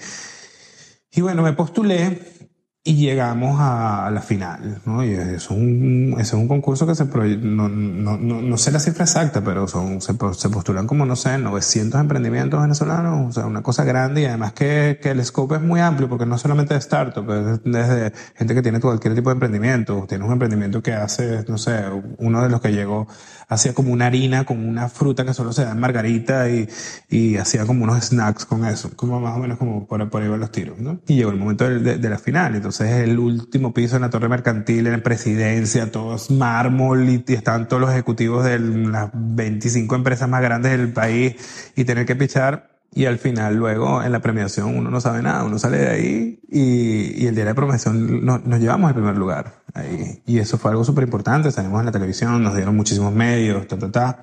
y bueno, me postulé y llegamos a la final, ¿no? Y es un, es un concurso que se, no, no, no, no sé la cifra exacta, pero son, se, se, postulan como, no sé, 900 emprendimientos venezolanos, o sea, una cosa grande y además que, que el scope es muy amplio porque no solamente de startup, es desde gente que tiene cualquier tipo de emprendimiento, tiene un emprendimiento que hace, no sé, uno de los que llegó hacía como una harina con una fruta que solo se da en margarita y, y hacía como unos snacks con eso, como más o menos como por, por ahí van los tiros, ¿no? Y llegó el momento de, la final, entonces el último piso en la torre mercantil, en presidencia, todos mármol y, y estaban todos los ejecutivos de las 25 empresas más grandes del país y tener que pichar. Y al final, luego, en la premiación, uno no sabe nada, uno sale de ahí y, y el día de la premiación nos, nos llevamos al primer lugar. Ahí. Y eso fue algo súper importante. Salimos en la televisión, nos dieron muchísimos medios, ta, ta, ta.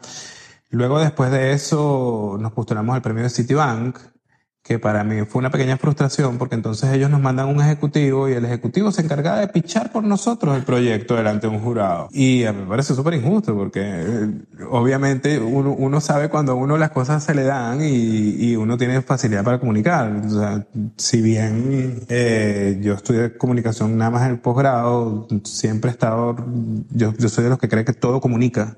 Luego, después de eso, nos postulamos al premio de Citibank, que para mí fue una pequeña frustración porque entonces ellos nos mandan un ejecutivo y el ejecutivo se encargaba de pichar por nosotros el proyecto delante de un jurado. Y a mí me parece súper injusto porque eh, obviamente uno, uno, sabe cuando a uno las cosas se le dan y, y uno tiene facilidad para comunicar. O sea, si bien eh, yo estudié comunicación nada más en el posgrado, siempre he estado, yo, yo soy de los que cree que todo comunica.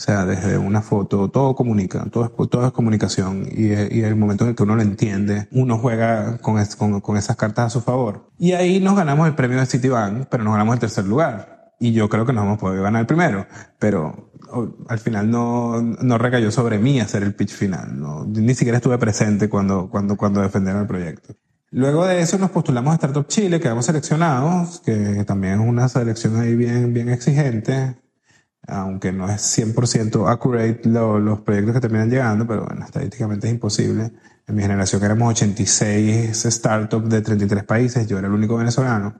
O sea, desde una foto, todo comunica, todo es, todo es comunicación. Y, y el momento en el que uno lo entiende, uno juega con, es, con, con, esas cartas a su favor. Y ahí nos ganamos el premio de Citibank, pero nos ganamos el tercer lugar. Y yo creo que nos hemos podido ganar el primero. Pero al final no, no recayó sobre mí hacer el pitch final. No, ni siquiera estuve presente cuando, cuando, cuando defendieron el proyecto. Luego de eso nos postulamos a Startup Chile, quedamos seleccionados, que también es una selección ahí bien, bien exigente aunque no es 100% accurate lo, los proyectos que terminan llegando, pero bueno, estadísticamente es imposible. En mi generación éramos 86 startups de 33 países, yo era el único venezolano.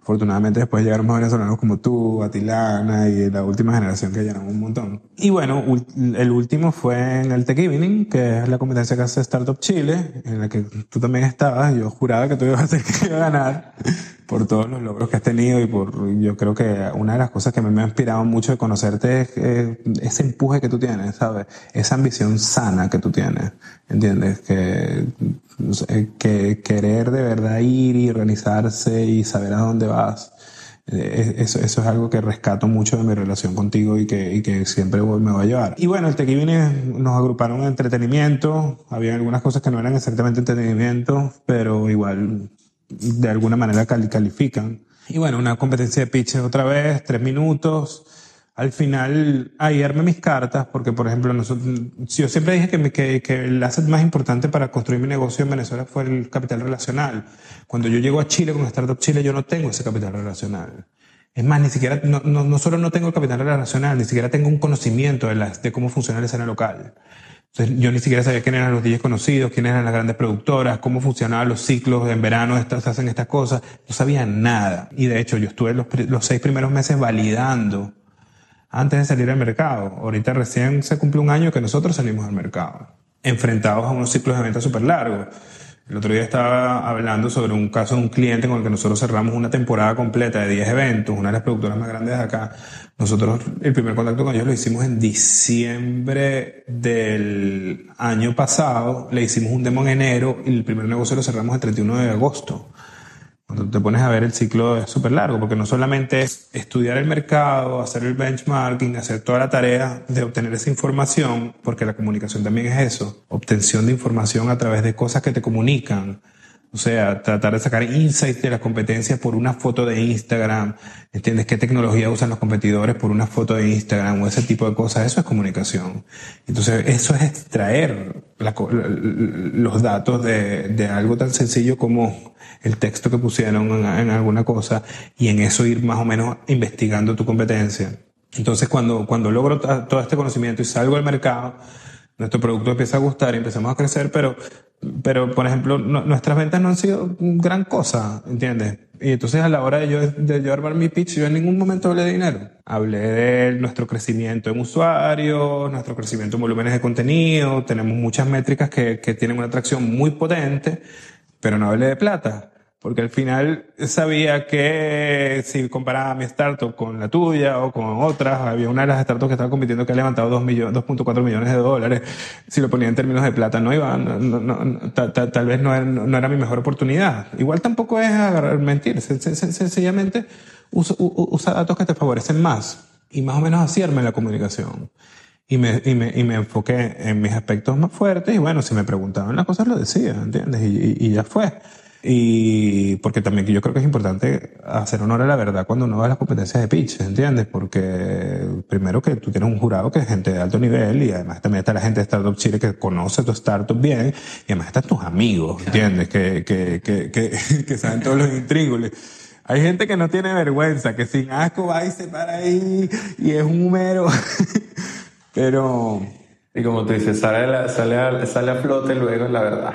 Afortunadamente después llegaron más venezolanos como tú, Atilana y la última generación que llenaron un montón. Y bueno, el último fue en el Tech Evening, que es la competencia que hace Startup Chile, en la que tú también estabas. Yo juraba que tú ibas a ser que a ganar por todos los logros que has tenido y por, yo creo que una de las cosas que me ha inspirado mucho de conocerte es ese empuje que tú tienes, ¿sabes? Esa ambición sana que tú tienes, ¿entiendes? Que, que querer de verdad ir y organizarse y saber a dónde vas. Eh, eso, eso es algo que rescato mucho de mi relación contigo y que, y que siempre me va a llevar. Y bueno, el viene nos agruparon en entretenimiento. Había algunas cosas que no eran exactamente entretenimiento, pero igual de alguna manera califican. Y bueno, una competencia de pitches otra vez, tres minutos. al final ahí armé mis cartas, porque por ejemplo, nosotros, yo siempre dije que, que, que, el asset más importante para construir mi negocio en Venezuela fue el capital relacional. Cuando yo llego a Chile con Startup Chile, yo no tengo ese capital relacional. Es más, ni siquiera, no, no, no solo no tengo el capital relacional, ni siquiera tengo un conocimiento de, la, de cómo funciona la escena local. Entonces, yo ni siquiera sabía quiénes eran los DJs conocidos, quiénes eran las grandes productoras, cómo funcionaban los ciclos en verano, estas, hacen estas cosas. No sabía nada. Y de hecho, yo estuve los, los seis primeros meses validando antes de salir al mercado. Ahorita recién se cumple un año que nosotros salimos al mercado, enfrentados a unos ciclos de venta súper largos. El otro día estaba hablando sobre un caso de un cliente con el que nosotros cerramos una temporada completa de 10 eventos, una de las productoras más grandes de acá. Nosotros el primer contacto con ellos lo hicimos en diciembre del año pasado, le hicimos un demo en enero y el primer negocio lo cerramos el 31 de agosto. Cuando te pones a ver el ciclo es súper largo, porque no solamente es estudiar el mercado, hacer el benchmarking, hacer toda la tarea de obtener esa información, porque la comunicación también es eso, obtención de información a través de cosas que te comunican, o sea, tratar de sacar insights de las competencias por una foto de Instagram, ¿entiendes? ¿Qué tecnología usan los competidores por una foto de Instagram o ese tipo de cosas? Eso es comunicación. Entonces, eso es extraer los datos de, de, algo tan sencillo como el texto que pusieron en, en alguna cosa y en eso ir más o menos investigando tu competencia. Entonces, cuando, cuando logro todo este conocimiento y salgo al mercado, nuestro producto empieza a gustar y empezamos a crecer, pero, pero por ejemplo, no, nuestras ventas no han sido gran cosa, ¿entiendes? Y entonces a la hora de yo, de yo armar mi pitch, yo en ningún momento hablé de dinero. Hablé de nuestro crecimiento en usuarios, nuestro crecimiento en volúmenes de contenido, tenemos muchas métricas que, que tienen una atracción muy potente, pero no hablé de plata porque al final sabía que si comparaba mi startup con la tuya o con otras, había una de las startups que estaba compitiendo que ha levantado 2.4 millones de dólares. Si lo ponía en términos de plata, no iba, no, no, tal, vez no era, no era, mi mejor oportunidad. Igual tampoco es agarrar, mentir, sencillamente usa, usa datos que te favorecen más y más o menos así en la comunicación. Y me, y, me, y me enfoqué en mis aspectos más fuertes y bueno, si me preguntaban las cosas lo decía, ¿entiendes? y, y ya fue. Y porque también yo creo que es importante hacer honor a la verdad cuando uno va a las competencias de pitch, ¿entiendes? Porque primero que tú tienes un jurado que es gente de alto nivel y además también está la gente de Startup Chile que conoce tu startup bien y además están tus amigos, ¿entiendes? Que, que, que, que, que saben todos los intríngulis. Hay gente que no tiene vergüenza, que sin asco va y se para ahí y es un humero. Pero... Y como tú dices, sale, sale, a, sale a flote luego la verdad.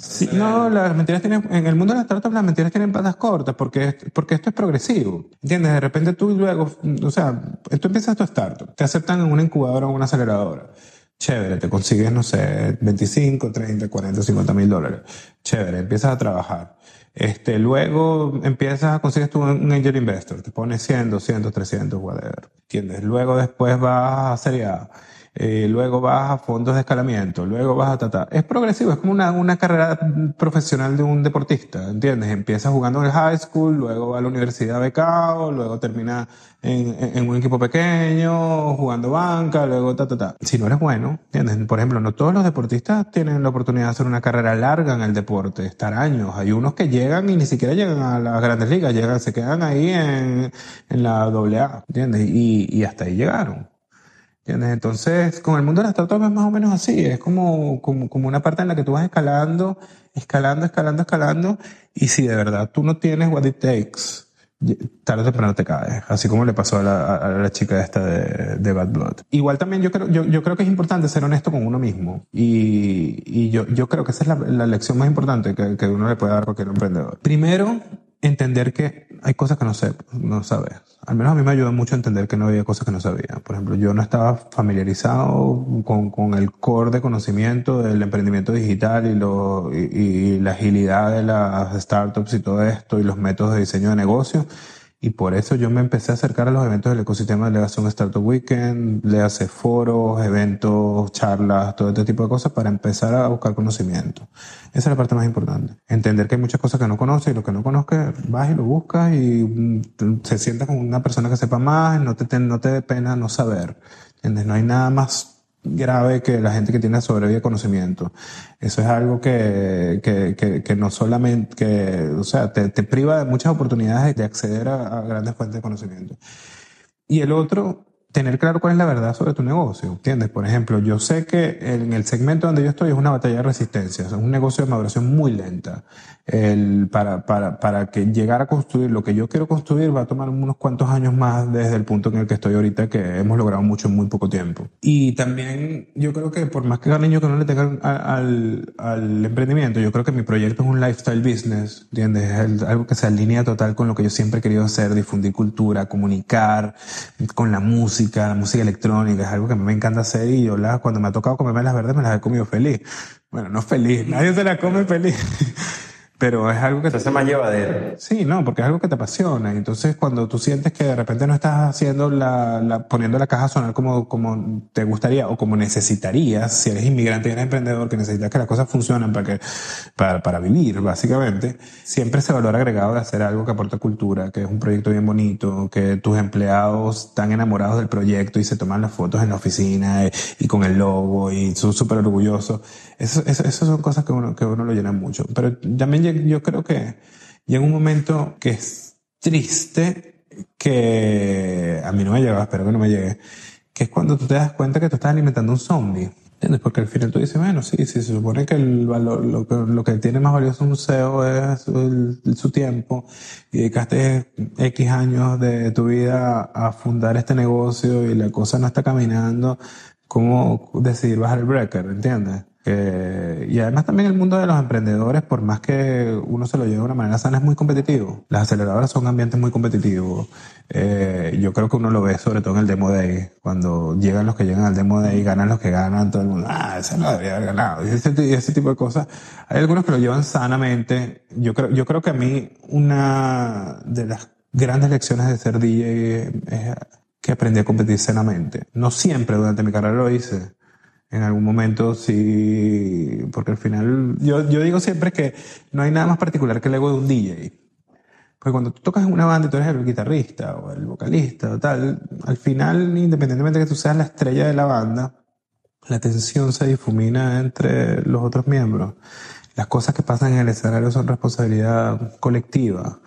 Sí, no, las mentiras tienen, en el mundo de las startups las mentiras tienen patas cortas porque, porque esto es progresivo. ¿Entiendes? De repente tú luego, o sea, tú empiezas tu startup, te aceptan en una incubadora o una aceleradora. Chévere, te consigues, no sé, 25, 30, 40, 50 mil dólares. Chévere, empiezas a trabajar. Este, luego empiezas a conseguir tú un angel investor, te pones 100, 200, 300, whatever. ¿Entiendes? Luego después vas a serie A eh, luego vas a fondos de escalamiento, luego vas a tratar. Es progresivo, es como una, una carrera profesional de un deportista, ¿entiendes? Empieza jugando en el high school, luego va a la universidad becado, luego termina en, en, un equipo pequeño, jugando banca, luego ta, ta, ta. Si no eres bueno, ¿entiendes? Por ejemplo, no todos los deportistas tienen la oportunidad de hacer una carrera larga en el deporte, estar años. Hay unos que llegan y ni siquiera llegan a las grandes ligas, llegan, se quedan ahí en, en la AA, ¿entiendes? Y, y hasta ahí llegaron. Entonces, con el mundo de las startups es más o menos así, es como, como, como, una parte en la que tú vas escalando, escalando, escalando, escalando, y si de verdad tú no tienes what it takes, tarde o temprano te caes, así como le pasó a la, a la chica esta de, de, Bad Blood. Igual también yo creo, yo, yo, creo que es importante ser honesto con uno mismo, y, y yo, yo creo que esa es la, la lección más importante que, que uno le puede dar a cualquier emprendedor. Primero, entender que hay cosas que no sé, no sabes. Al menos a mí me ayudó mucho a entender que no había cosas que no sabía. Por ejemplo, yo no estaba familiarizado con, con el core de conocimiento del emprendimiento digital y, lo, y, y la agilidad de las startups y todo esto y los métodos de diseño de negocio. Y por eso yo me empecé a acercar a los eventos del ecosistema de Legación Startup Weekend, le hace foros, eventos, charlas, todo este tipo de cosas para empezar a buscar conocimiento. Esa es la parte más importante. Entender que hay muchas cosas que no conoces y lo que no conozcas, vas y lo buscas y mm, se sienta con una persona que sepa más, no te, no te dé pena no saber. ¿Entiendes? No hay nada más grave que la gente que tiene sobrevía conocimiento. Eso es algo que, que, que, que no solamente, que, o sea, te, te, priva de muchas oportunidades de acceder a, a, grandes fuentes de conocimiento. Y el otro tener claro cuál es la verdad sobre tu negocio, ¿entiendes? Por ejemplo, yo sé que en el segmento donde yo estoy es una batalla de resistencia, es un negocio de maduración muy lenta. El, para, para, para que llegar a construir lo que yo quiero construir va a tomar unos cuantos años más desde el punto en el que estoy ahorita, que hemos logrado mucho en muy poco tiempo. Y también yo creo que por más que cariño que no le tengan al, al emprendimiento, yo creo que mi proyecto es un lifestyle business, ¿entiendes? Es algo que se alinea total con lo que yo siempre he querido hacer, difundir cultura, comunicar con la música, la música electrónica, es algo que me encanta hacer y yo la, cuando me ha tocado comerme las verdes me las he comido feliz. Bueno, no feliz, nadie se las come feliz. Pero es algo que... Se hace más llevadero. Sí, no, porque es algo que te apasiona. Entonces, cuando tú sientes que de repente no estás haciendo la, la, poniendo la caja a sonar como, como te gustaría o como necesitarías, si eres inmigrante y eres emprendedor, que necesitas que las cosas funcionen para que, para, para vivir, básicamente, siempre ese valor agregado de hacer algo que aporta cultura, que es un proyecto bien bonito, que tus empleados están enamorados del proyecto y se toman las fotos en la oficina y, eh, y con el logo y son súper orgullosos. Eso, eso, eso, son cosas que uno, que uno lo llena mucho. Pero también yo creo que llega un momento que es triste, que a mí no me llega, espero que no me llegue, que es cuando tú te das cuenta que tú estás alimentando un zombie. ¿Entiendes? Porque al final tú dices, bueno, sí, sí, se supone que el valor, lo que, lo que tiene más valioso un museo es su tiempo y dedicaste X años de tu vida a fundar este negocio y la cosa no está caminando, ¿cómo decidir bajar el breaker? ¿Entiendes? Eh, y además también el mundo de los emprendedores, por más que uno se lo lleve de una manera sana, es muy competitivo. Las aceleradoras son ambientes muy competitivos. Eh, yo creo que uno lo ve sobre todo en el Demo Day. Cuando llegan los que llegan al Demo Day, ganan los que ganan, todo el mundo, ah, ese no debería haber ganado. Y ese, ese, tipo de cosas. Hay algunos que lo llevan sanamente. Yo creo, yo creo que a mí una de las grandes lecciones de ser DJ es que aprendí a competir sanamente. No siempre durante mi carrera lo hice en algún momento sí, porque al final yo, yo digo siempre que no hay nada más particular que el ego de un DJ. Porque cuando tú tocas en una banda y tú eres el guitarrista o el vocalista o tal, al final, independientemente de que tú seas la estrella de la banda, la tensión se difumina entre los otros miembros. Las cosas que pasan en el escenario son responsabilidad colectiva.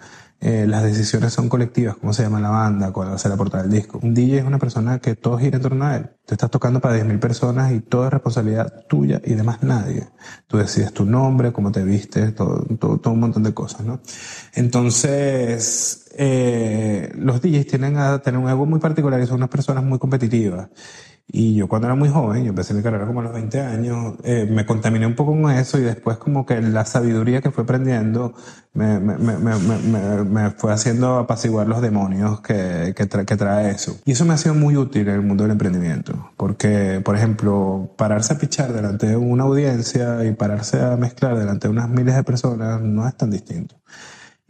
Eh, las decisiones son colectivas, cómo se llama la banda, cuál va a ser la portada del disco. Un DJ es una persona que todo gira en torno a él. Tú estás tocando para 10.000 personas y todo es responsabilidad tuya y de más nadie. Tú decides tu nombre, cómo te vistes, todo, todo, todo un montón de cosas, ¿no? Entonces, eh, los DJs tienen a un ego muy particular y son unas personas muy competitivas. Y yo cuando era muy joven, yo empecé mi carrera como a los 20 años, eh, me contaminé un poco con eso y después como que la sabiduría que fue aprendiendo me, fue haciendo apaciguar los demonios que, que, trae eso. Y eso me ha sido muy útil en el mundo del emprendimiento, porque, por ejemplo, pararse a pichar delante de una audiencia y pararse a mezclar delante de unas miles de personas no es tan distinto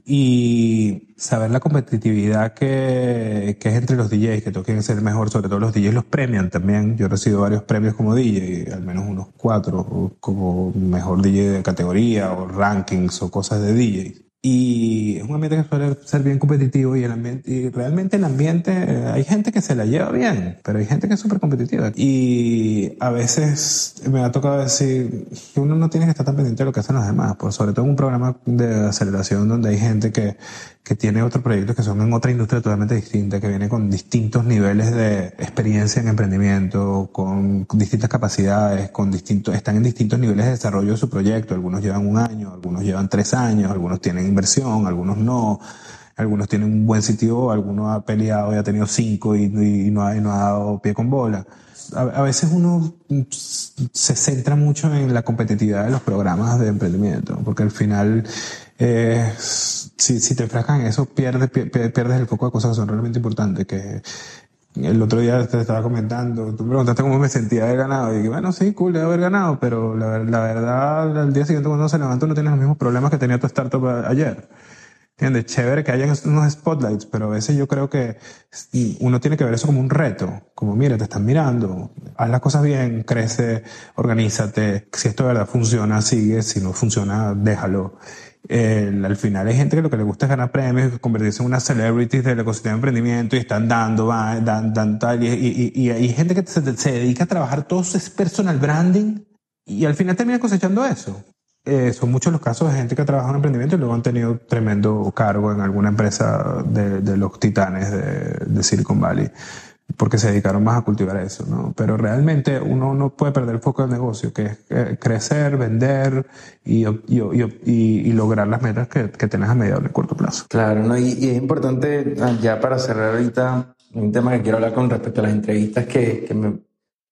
y saber la competitividad que, que, es entre los DJs, que todos quieren ser mejor, sobre todo los DJs los premian también. Yo he recibido varios premios como DJ, al menos unos cuatro, como mejor DJ de categoría o rankings o cosas de DJs. Y es un ambiente que suele ser bien competitivo y el ambiente, y realmente el ambiente, eh, hay gente que se la lleva bien, pero hay gente que es súper competitiva. Y a veces me ha tocado decir que uno no tiene que estar tan pendiente de lo que hacen los demás, pues sobre todo en un programa de aceleración donde hay gente que, que tiene otros proyectos que son en otra industria totalmente distinta, que viene con distintos niveles de experiencia en emprendimiento, con distintas capacidades, con distintos, están en distintos niveles de desarrollo de su proyecto. Algunos llevan un año, algunos llevan tres años, algunos tienen inversión, algunos no. Algunos tienen un buen sitio, algunos ha peleado y ha tenido cinco y, y no, ha, no ha dado pie con bola. A, veces uno se centra mucho en la competitividad de los programas de emprendimiento, porque al final eh, si, si te enfrascas en eso, pierdes, pierdes el foco de cosas que son realmente importantes, que el otro día te estaba comentando, tú me preguntaste cómo me sentía de ganado, y bueno, sí, cool de haber ganado, pero la, verdad, al día siguiente cuando se levanta no tienes los mismos problemas que tenía tu startup ayer. ¿Entiendes? Chévere que haya unos spotlights, pero a veces yo creo que uno tiene que ver eso como un reto. Como, mira, te están mirando, haz las cosas bien, crece, organízate. Si esto de verdad funciona, sigue. Si no funciona, déjalo al final hay gente que lo que le gusta es ganar premios, convertirse en una celebrity del ecosistema de emprendimiento y están dando, van, dan, dan tal. Y, y, y, hay gente que se, se, dedica a trabajar todo su personal branding y al final termina cosechando eso. Eh, son muchos los casos de gente que ha trabajado en emprendimiento y luego han tenido tremendo cargo en alguna empresa de, de los titanes de, de Silicon Valley porque se dedicaron más a cultivar eso, ¿no? Pero realmente uno no puede perder el foco del negocio, que es eh, crecer, vender y, y, y, y lograr las metas que, que tenés a mediano y corto plazo. Claro, ¿no? y, es importante, ah, ya para cerrar ahorita, un tema que quiero hablar con respecto a las entrevistas que, que me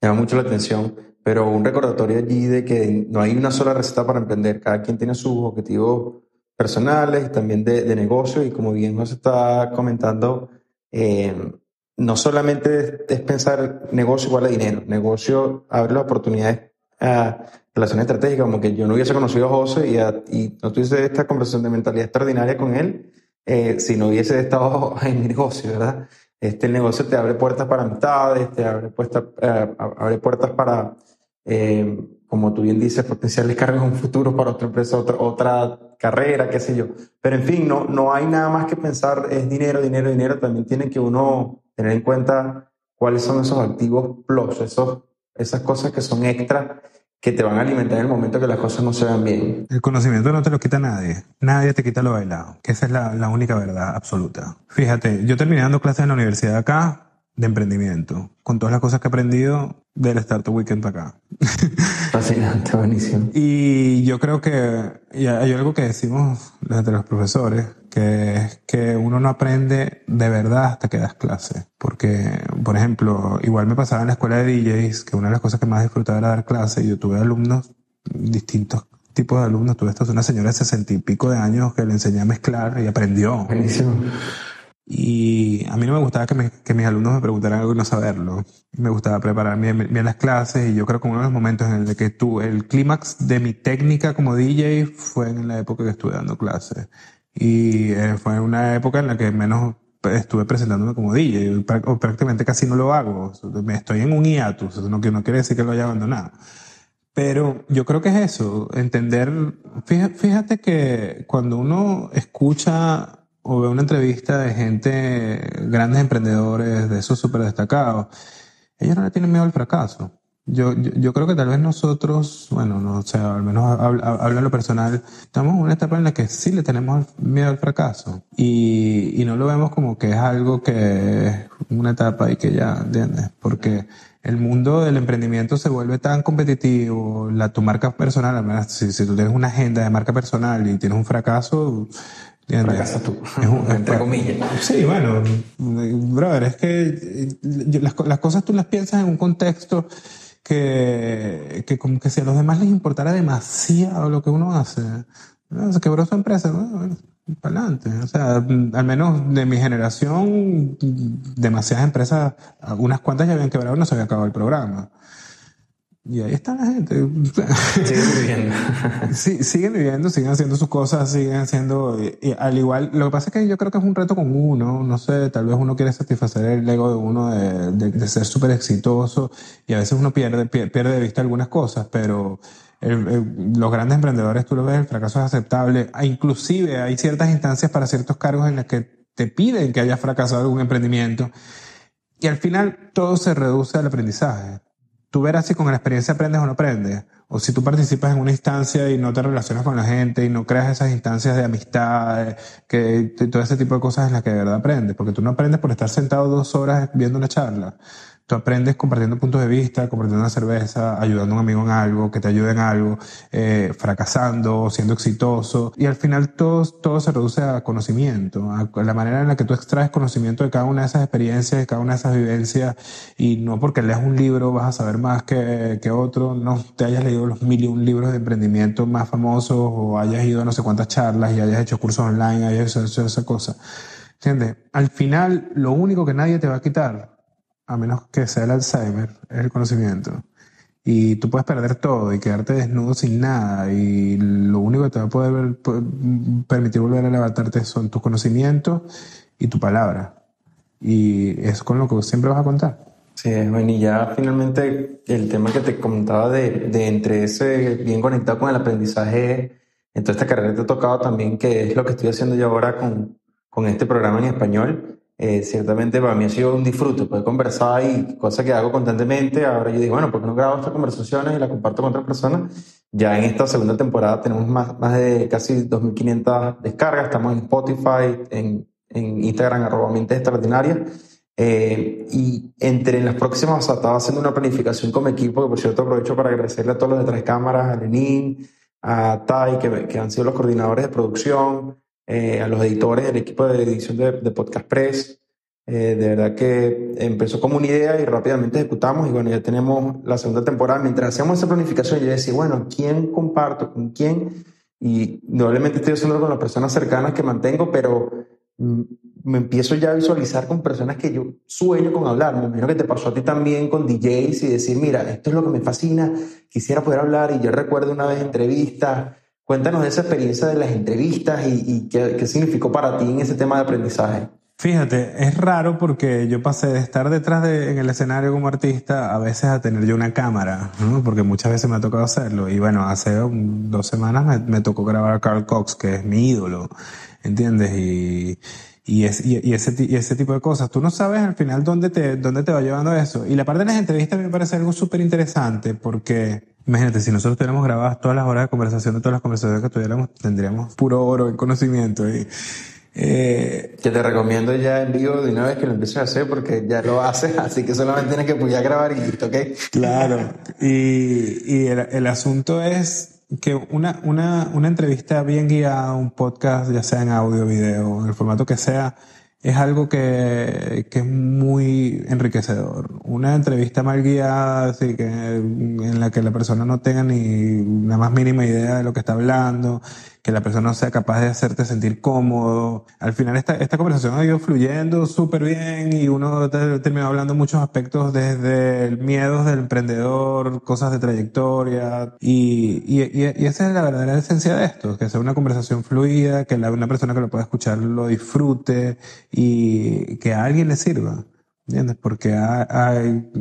llama mucho la atención, pero un recordatorio allí de que no hay una sola receta para emprender, cada quien tiene sus objetivos personales también de, de negocio, y como bien nos está comentando, eh, no solamente es pensar negocio igual a dinero, negocio abre las oportunidades a relaciones estratégicas, como que yo no hubiese conocido a José y, y no tuviese esta conversación de mentalidad extraordinaria con él eh, si no hubiese estado en mi negocio, ¿verdad? Este el negocio te abre puertas para amistades, te abre, puertas, eh, abre puertas para, eh, como tú bien dices, potenciales cargos en un futuro para otra empresa, otra, otra carrera, qué sé yo. Pero en fin, no, no hay nada más que pensar, es dinero, dinero, dinero. También tiene que uno tener en cuenta cuáles son esos activos plus, esos, esas cosas que son extra que te van a alimentar en el momento que las cosas no se vean bien. El conocimiento no te lo quita nadie. Nadie te quita lo bailado. Que esa es la, la única verdad absoluta. Fíjate, yo terminé dando clases en la universidad acá de emprendimiento, con todas las cosas que he aprendido del Startup Weekend acá. Fascinante, buenísimo. Y yo creo que y hay algo que decimos desde los profesores, que es que uno no aprende de verdad hasta que das clase. Porque, por ejemplo, igual me pasaba en la escuela de DJs, que una de las cosas que más disfrutaba era dar clase, y yo tuve alumnos, distintos tipos de alumnos. Tuve esta una señora de sesenta y pico de años que le enseñé a mezclar y aprendió. Buenísimo. Y a mí no me gustaba que, me, que, mis alumnos me preguntaran algo y no saberlo. Me gustaba preparar bien, bien, las clases y yo creo que uno de los momentos en el que tú, el clímax de mi técnica como DJ fue en la época que estuve dando clases. Y eh, fue una época en la que menos estuve presentándome como DJ, o prácticamente casi no lo hago. Me estoy en un hiatus, no, no quiere decir que lo haya abandonado. Pero yo creo que es eso, entender, fíjate que cuando uno escucha o veo una entrevista de gente, grandes emprendedores, de esos súper destacados, ellos no le tienen miedo al fracaso. Yo, yo, yo, creo que tal vez nosotros, bueno, no sé, al menos hablo en lo personal, estamos en una etapa en la que sí le tenemos miedo al fracaso y, y no lo vemos como que es algo que es una etapa y que ya, ¿entiendes? Porque el mundo del emprendimiento se vuelve tan competitivo, la, tu marca personal, al menos si, si tú tienes una agenda de marca personal y tienes un fracaso, Fracasas tú, entre comillas. Sí, bueno, brother, es que las, las, cosas tú las piensas en un contexto que, que como que si a los demás les importara demasiado lo que uno hace, se quebró su empresa, ¿no? para adelante. O sea, al menos de mi generación, demasiadas empresas, unas cuantas ya habían quebrado y no se había acabado el programa. Y ahí está la gente. Siguen viviendo. sí, siguen viviendo, siguen haciendo sus cosas, siguen haciendo. Y, al igual, lo que pasa es que yo creo que es un reto con uno. No sé, tal vez uno quiere satisfacer el ego de uno de, de, de ser súper exitoso y a veces uno pierde, pierde de vista algunas cosas, pero el, el, los grandes emprendedores, tú lo ves, el fracaso es aceptable. Ah, inclusive hay ciertas instancias para ciertos cargos en las que te piden que hayas fracasado algún emprendimiento. Y al final todo se reduce al aprendizaje tú verás si con la experiencia aprendes o no aprendes. O si tú participas en una instancia y no te relacionas con la gente y no creas esas instancias de amistad, que todo ese tipo de cosas en las que de verdad aprendes. Porque tú no aprendes por estar sentado dos horas viendo una charla. Tú aprendes compartiendo puntos de vista, compartiendo una cerveza, ayudando a un amigo en algo, que te ayude en algo, eh, fracasando, siendo exitoso. Y al final todo, todo se reduce a conocimiento, a la manera en la que tú extraes conocimiento de cada una de esas experiencias, de cada una de esas vivencias. Y no porque leas un libro vas a saber más que, que otro, no te hayas leído los mil y un libros de emprendimiento más famosos o hayas ido a no sé cuántas charlas y hayas hecho cursos online, hayas hecho esa cosa. ¿Entiendes? Al final, lo único que nadie te va a quitar a menos que sea el Alzheimer, es el conocimiento. Y tú puedes perder todo y quedarte desnudo sin nada. Y lo único que te va a poder permitir volver a levantarte son tus conocimientos y tu palabra. Y es con lo que siempre vas a contar. Sí, bueno, y ya finalmente el tema que te comentaba de, de entre ese bien conectado con el aprendizaje, en toda esta carrera te ha tocado también, que es lo que estoy haciendo yo ahora con, con este programa en español, eh, ciertamente para mí ha sido un disfrute poder conversar y cosa que hago constantemente. Ahora yo digo, bueno, ¿por qué no grabo estas conversaciones y las comparto con otras personas? Ya en esta segunda temporada tenemos más, más de casi 2.500 descargas. Estamos en Spotify, en, en Instagram, arroba Mentes Extraordinarias. Eh, y entre las próximas, o estaba haciendo una planificación con mi equipo, que por cierto aprovecho para agradecerle a todos los de tres cámaras, a Lenín, a Tai, que, que han sido los coordinadores de producción, eh, a los editores del equipo de edición de, de Podcast Press. Eh, de verdad que empezó como una idea y rápidamente ejecutamos y bueno, ya tenemos la segunda temporada. Mientras hacemos esa planificación, yo decía, bueno, ¿quién comparto? ¿Con quién? Y probablemente estoy haciendo con las personas cercanas que mantengo, pero mm, me empiezo ya a visualizar con personas que yo sueño con hablar. Me imagino que te pasó a ti también con DJs y decir, mira, esto es lo que me fascina, quisiera poder hablar. Y yo recuerdo una vez entrevistas. Cuéntanos de esa experiencia de las entrevistas y, y qué, significó para ti en ese tema de aprendizaje. Fíjate, es raro porque yo pasé de estar detrás de, en el escenario como artista a veces a tener yo una cámara, ¿no? porque muchas veces me ha tocado hacerlo. Y bueno, hace dos semanas me, tocó grabar a Carl Cox, que es mi ídolo, ¿entiendes? Y ese tipo de cosas. Tú no sabes al final dónde te, dónde te va llevando eso. Y la parte de las entrevistas me parece algo súper interesante porque Imagínate, si nosotros tuviéramos grabadas todas las horas de conversación de todas las conversaciones que tuviéramos, tendríamos puro oro en conocimiento. Y, eh, que te recomiendo ya en vivo de una vez que lo empieces a hacer porque ya lo haces, así que solamente tienes que pues, grabar y listo, ¿ok? Claro. y, y el, el, asunto es que una, una, una entrevista bien guiada, un podcast, ya sea en audio, video, en el formato que sea, es algo que, que es muy enriquecedor. Una entrevista mal guiada, así que, en la que la persona no tenga ni la más mínima idea de lo que está hablando, que la persona sea capaz de hacerte sentir cómodo. Al final esta, esta conversación ha ido fluyendo súper bien y uno terminó hablando muchos aspectos desde el miedo del emprendedor, cosas de trayectoria y, y, y, esa es la verdadera esencia de esto, que sea una conversación fluida, que la, una persona que lo pueda escuchar lo disfrute y que a alguien le sirva. ¿Entiendes? Porque hay,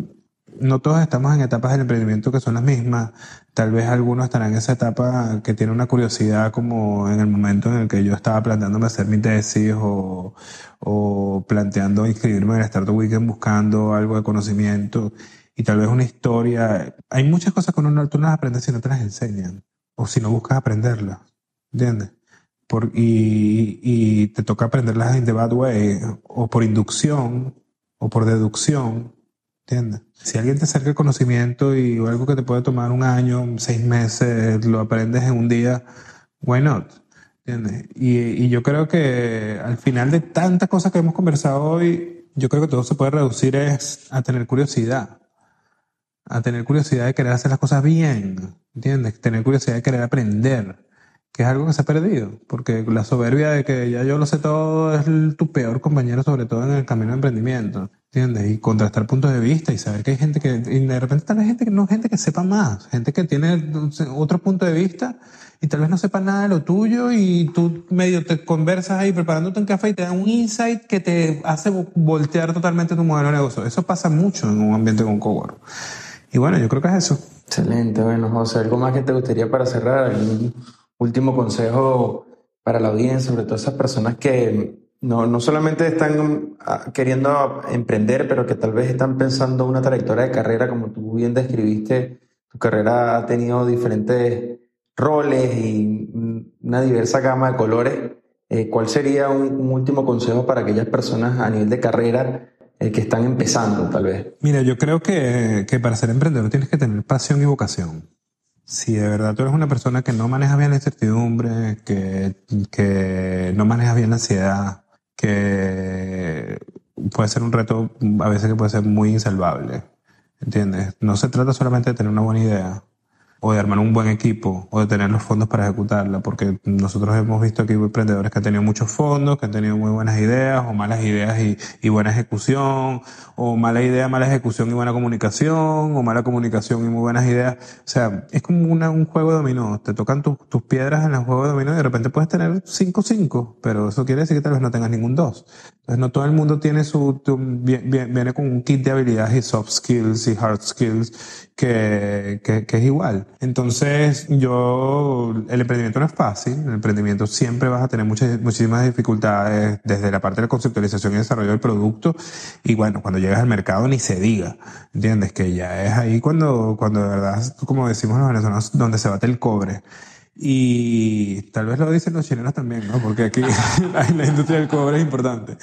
no todos estamos en etapas del emprendimiento que son las mismas. Tal vez algunos estarán en esa etapa que tiene una curiosidad como en el momento en el que yo estaba planteándome hacer mi tesis o, o planteando inscribirme en el Startup Weekend buscando algo de conocimiento y tal vez una historia. Hay muchas cosas que uno, tú no las aprendes si no te las enseñan o si no buscas aprenderlas. ¿Entiendes? Por, y, y te toca aprenderlas in the bad way o por inducción o por deducción ¿Entiendes? Si alguien te acerca el conocimiento y algo que te puede tomar un año, seis meses, lo aprendes en un día, why not? ¿Entiendes? Y, y yo creo que al final de tantas cosas que hemos conversado hoy, yo creo que todo se puede reducir es a tener curiosidad. A tener curiosidad de querer hacer las cosas bien. ¿Entiendes? Tener curiosidad de querer aprender que es algo que se ha perdido, porque la soberbia de que ya yo lo sé todo es tu peor compañero, sobre todo en el camino de emprendimiento, ¿entiendes? Y contrastar puntos de vista y saber que hay gente que, y de repente tal vez gente que no gente que sepa más, gente que tiene otro punto de vista y tal vez no sepa nada de lo tuyo y tú medio te conversas ahí preparándote un café y te da un insight que te hace voltear totalmente tu modelo de negocio. Eso pasa mucho en un ambiente con cowork. Y bueno, yo creo que es eso. Excelente, bueno, José, ¿algo más que te gustaría para cerrar? último consejo para la audiencia, sobre todo esas personas que no, no solamente están ah, queriendo emprender, pero que tal vez están pensando una trayectoria de carrera, como tú bien describiste, tu carrera ha tenido diferentes roles y una diversa gama de colores. Eh, ¿Cuál sería un, último consejo para aquellas personas a nivel de carrera eh, que están empezando, tal vez? Mira, yo creo que, que para ser emprendedor tienes que tener pasión y vocación si de verdad tú eres una persona que no maneja bien la incertidumbre, que, que no maneja bien la ansiedad, que puede ser un reto a veces que puede ser muy insalvable, ¿entiendes? No se trata solamente de tener una buena idea, o de armar un buen equipo o de tener los fondos para ejecutarla, porque nosotros hemos visto aquí emprendedores que han tenido muchos fondos, que han tenido muy buenas ideas o malas ideas y, buena ejecución, o mala idea, mala ejecución y buena comunicación, o mala comunicación y muy buenas ideas. O sea, es como una, un juego de dominó. Te tocan tus piedras en el juego de dominó y de repente puedes tener 5-5, pero eso quiere decir que tal vez no tengas ningún 2. Entonces no todo el mundo tiene su, tu, viene, viene con un kit de habilidades y soft skills y hard skills que, que, que, es igual. Entonces, yo, el emprendimiento no es fácil, el emprendimiento siempre vas a tener muchas, muchísimas dificultades desde la parte de la conceptualización y desarrollo del producto, y bueno, cuando llegas al mercado ni se diga, ¿entiendes? Que ya es ahí cuando, cuando de verdad, como decimos los venezolanos, donde se bate el cobre. Y tal vez lo dicen los chilenos también, ¿no? Porque aquí la, la industria del cobre es importante.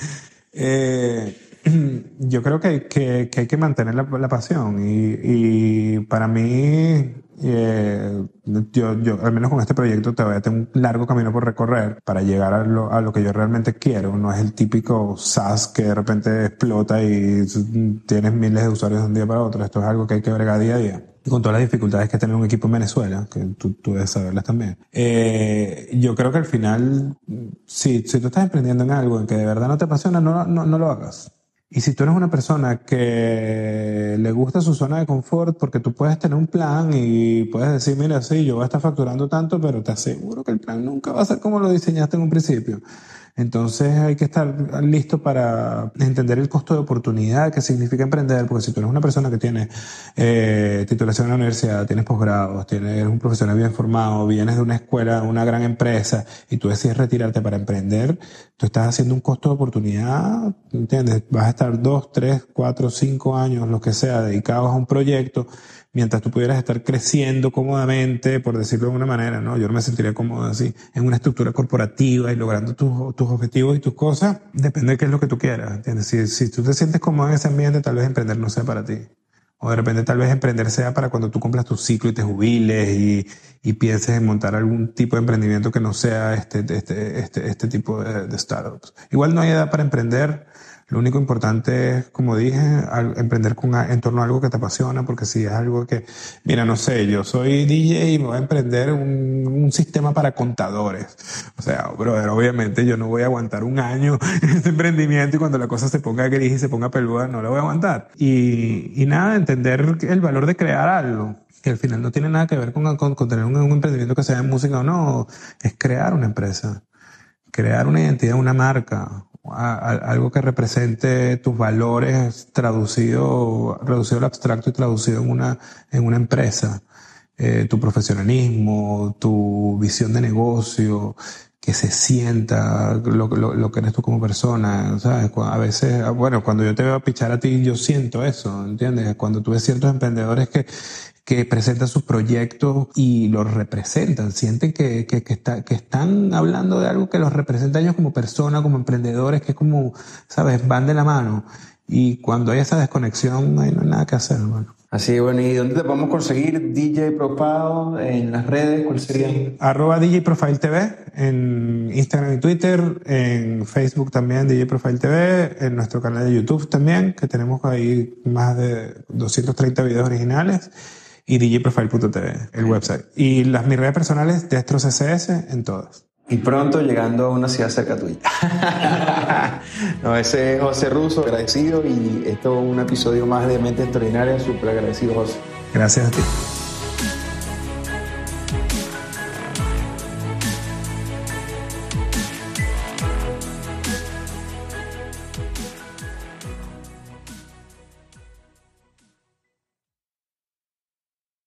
Eh, yo creo que, que, que hay que mantener la, pasión y, y, para mí, eh, yo, yo, al menos con este proyecto todavía tengo un largo camino por recorrer para llegar a lo, a lo que yo realmente quiero. No es el típico SaaS que de repente explota y tienes miles de usuarios de un día para otro. Esto es algo que hay que bregar día a día con todas las dificultades que tiene un equipo en Venezuela, que tú, tú debes saberlas también. Eh, yo creo que al final, si, si tú estás emprendiendo en algo en que de verdad no te apasiona, no, no, no lo hagas. Y si tú eres una persona que le gusta su zona de confort, porque tú puedes tener un plan y puedes decir, mira, sí, yo voy a estar facturando tanto, pero te aseguro que el plan nunca va a ser como lo diseñaste en un principio. Entonces hay que estar listo para entender el costo de oportunidad que significa emprender, porque si tú eres una persona que tiene eh, titulación en la universidad, tienes posgrados, tienes, un profesional bien formado, vienes de una escuela, una gran empresa y tú decides retirarte para emprender, tú estás haciendo un costo de oportunidad, ¿entiendes? Vas a estar dos, tres, cuatro, cinco años, lo que sea, dedicados a un proyecto mientras tú pudieras estar creciendo cómodamente, por decirlo de alguna manera, ¿no? Yo no me sentiría cómodo así, en una estructura corporativa y logrando tus, tus objetivos y tus cosas, depende de qué es lo que tú quieras, ¿entiendes? Si, si tú te sientes cómodo en ese ambiente, tal vez emprender no sea para ti. O de repente tal vez emprender sea para cuando tú cumplas tu ciclo y te jubiles y, y pienses en montar algún tipo de emprendimiento que no sea este, este, este, este tipo de, de startups. Igual no hay edad para emprender. Lo único importante es, como dije, emprender con, en torno a algo que te apasiona, porque si es algo que, mira, no sé, yo soy DJ y me voy a emprender un, sistema para contadores. O sea, brother, obviamente yo no voy a aguantar un año en este emprendimiento y cuando la cosa se ponga gris y se ponga peluda, no lo voy a aguantar. Y, y nada, entender el valor de crear algo que al final no tiene nada que ver con, tener un, un, emprendimiento que sea en música o no, es crear una empresa, crear una identidad, una marca, algo que represente tus valores traducido, reducido al abstracto y traducido en una, en una empresa. Eh, tu profesionalismo, tu visión de negocio, que se sienta lo, lo, lo, que eres tú como persona, ¿sabes? A veces, bueno, cuando yo te veo a pichar a ti, yo siento eso, ¿entiendes? Cuando tú ves ciertos emprendedores que, que presentan sus proyectos y los representan, sienten que, que, que, está, que están hablando de algo que los representa a ellos como personas, como emprendedores, que es como, ¿sabes? Van de la mano. Y cuando hay esa desconexión, ahí no hay nada que hacer, hermano. Así, bueno, ¿y dónde te podemos conseguir DJ Profile en las redes? ¿Cuál sería? Sí. Arroba DJ Profile TV en Instagram y Twitter, en Facebook también DJ Profile TV, en nuestro canal de YouTube también, que tenemos ahí más de 230 videos originales y djprofile.tv, el website. Y las mis redes personales, Destro CSS, en todas. Y pronto llegando a una ciudad cerca tuya. no, ese es José Russo, agradecido y esto es un episodio más de Mente Extraordinaria, súper agradecido José. Gracias a ti.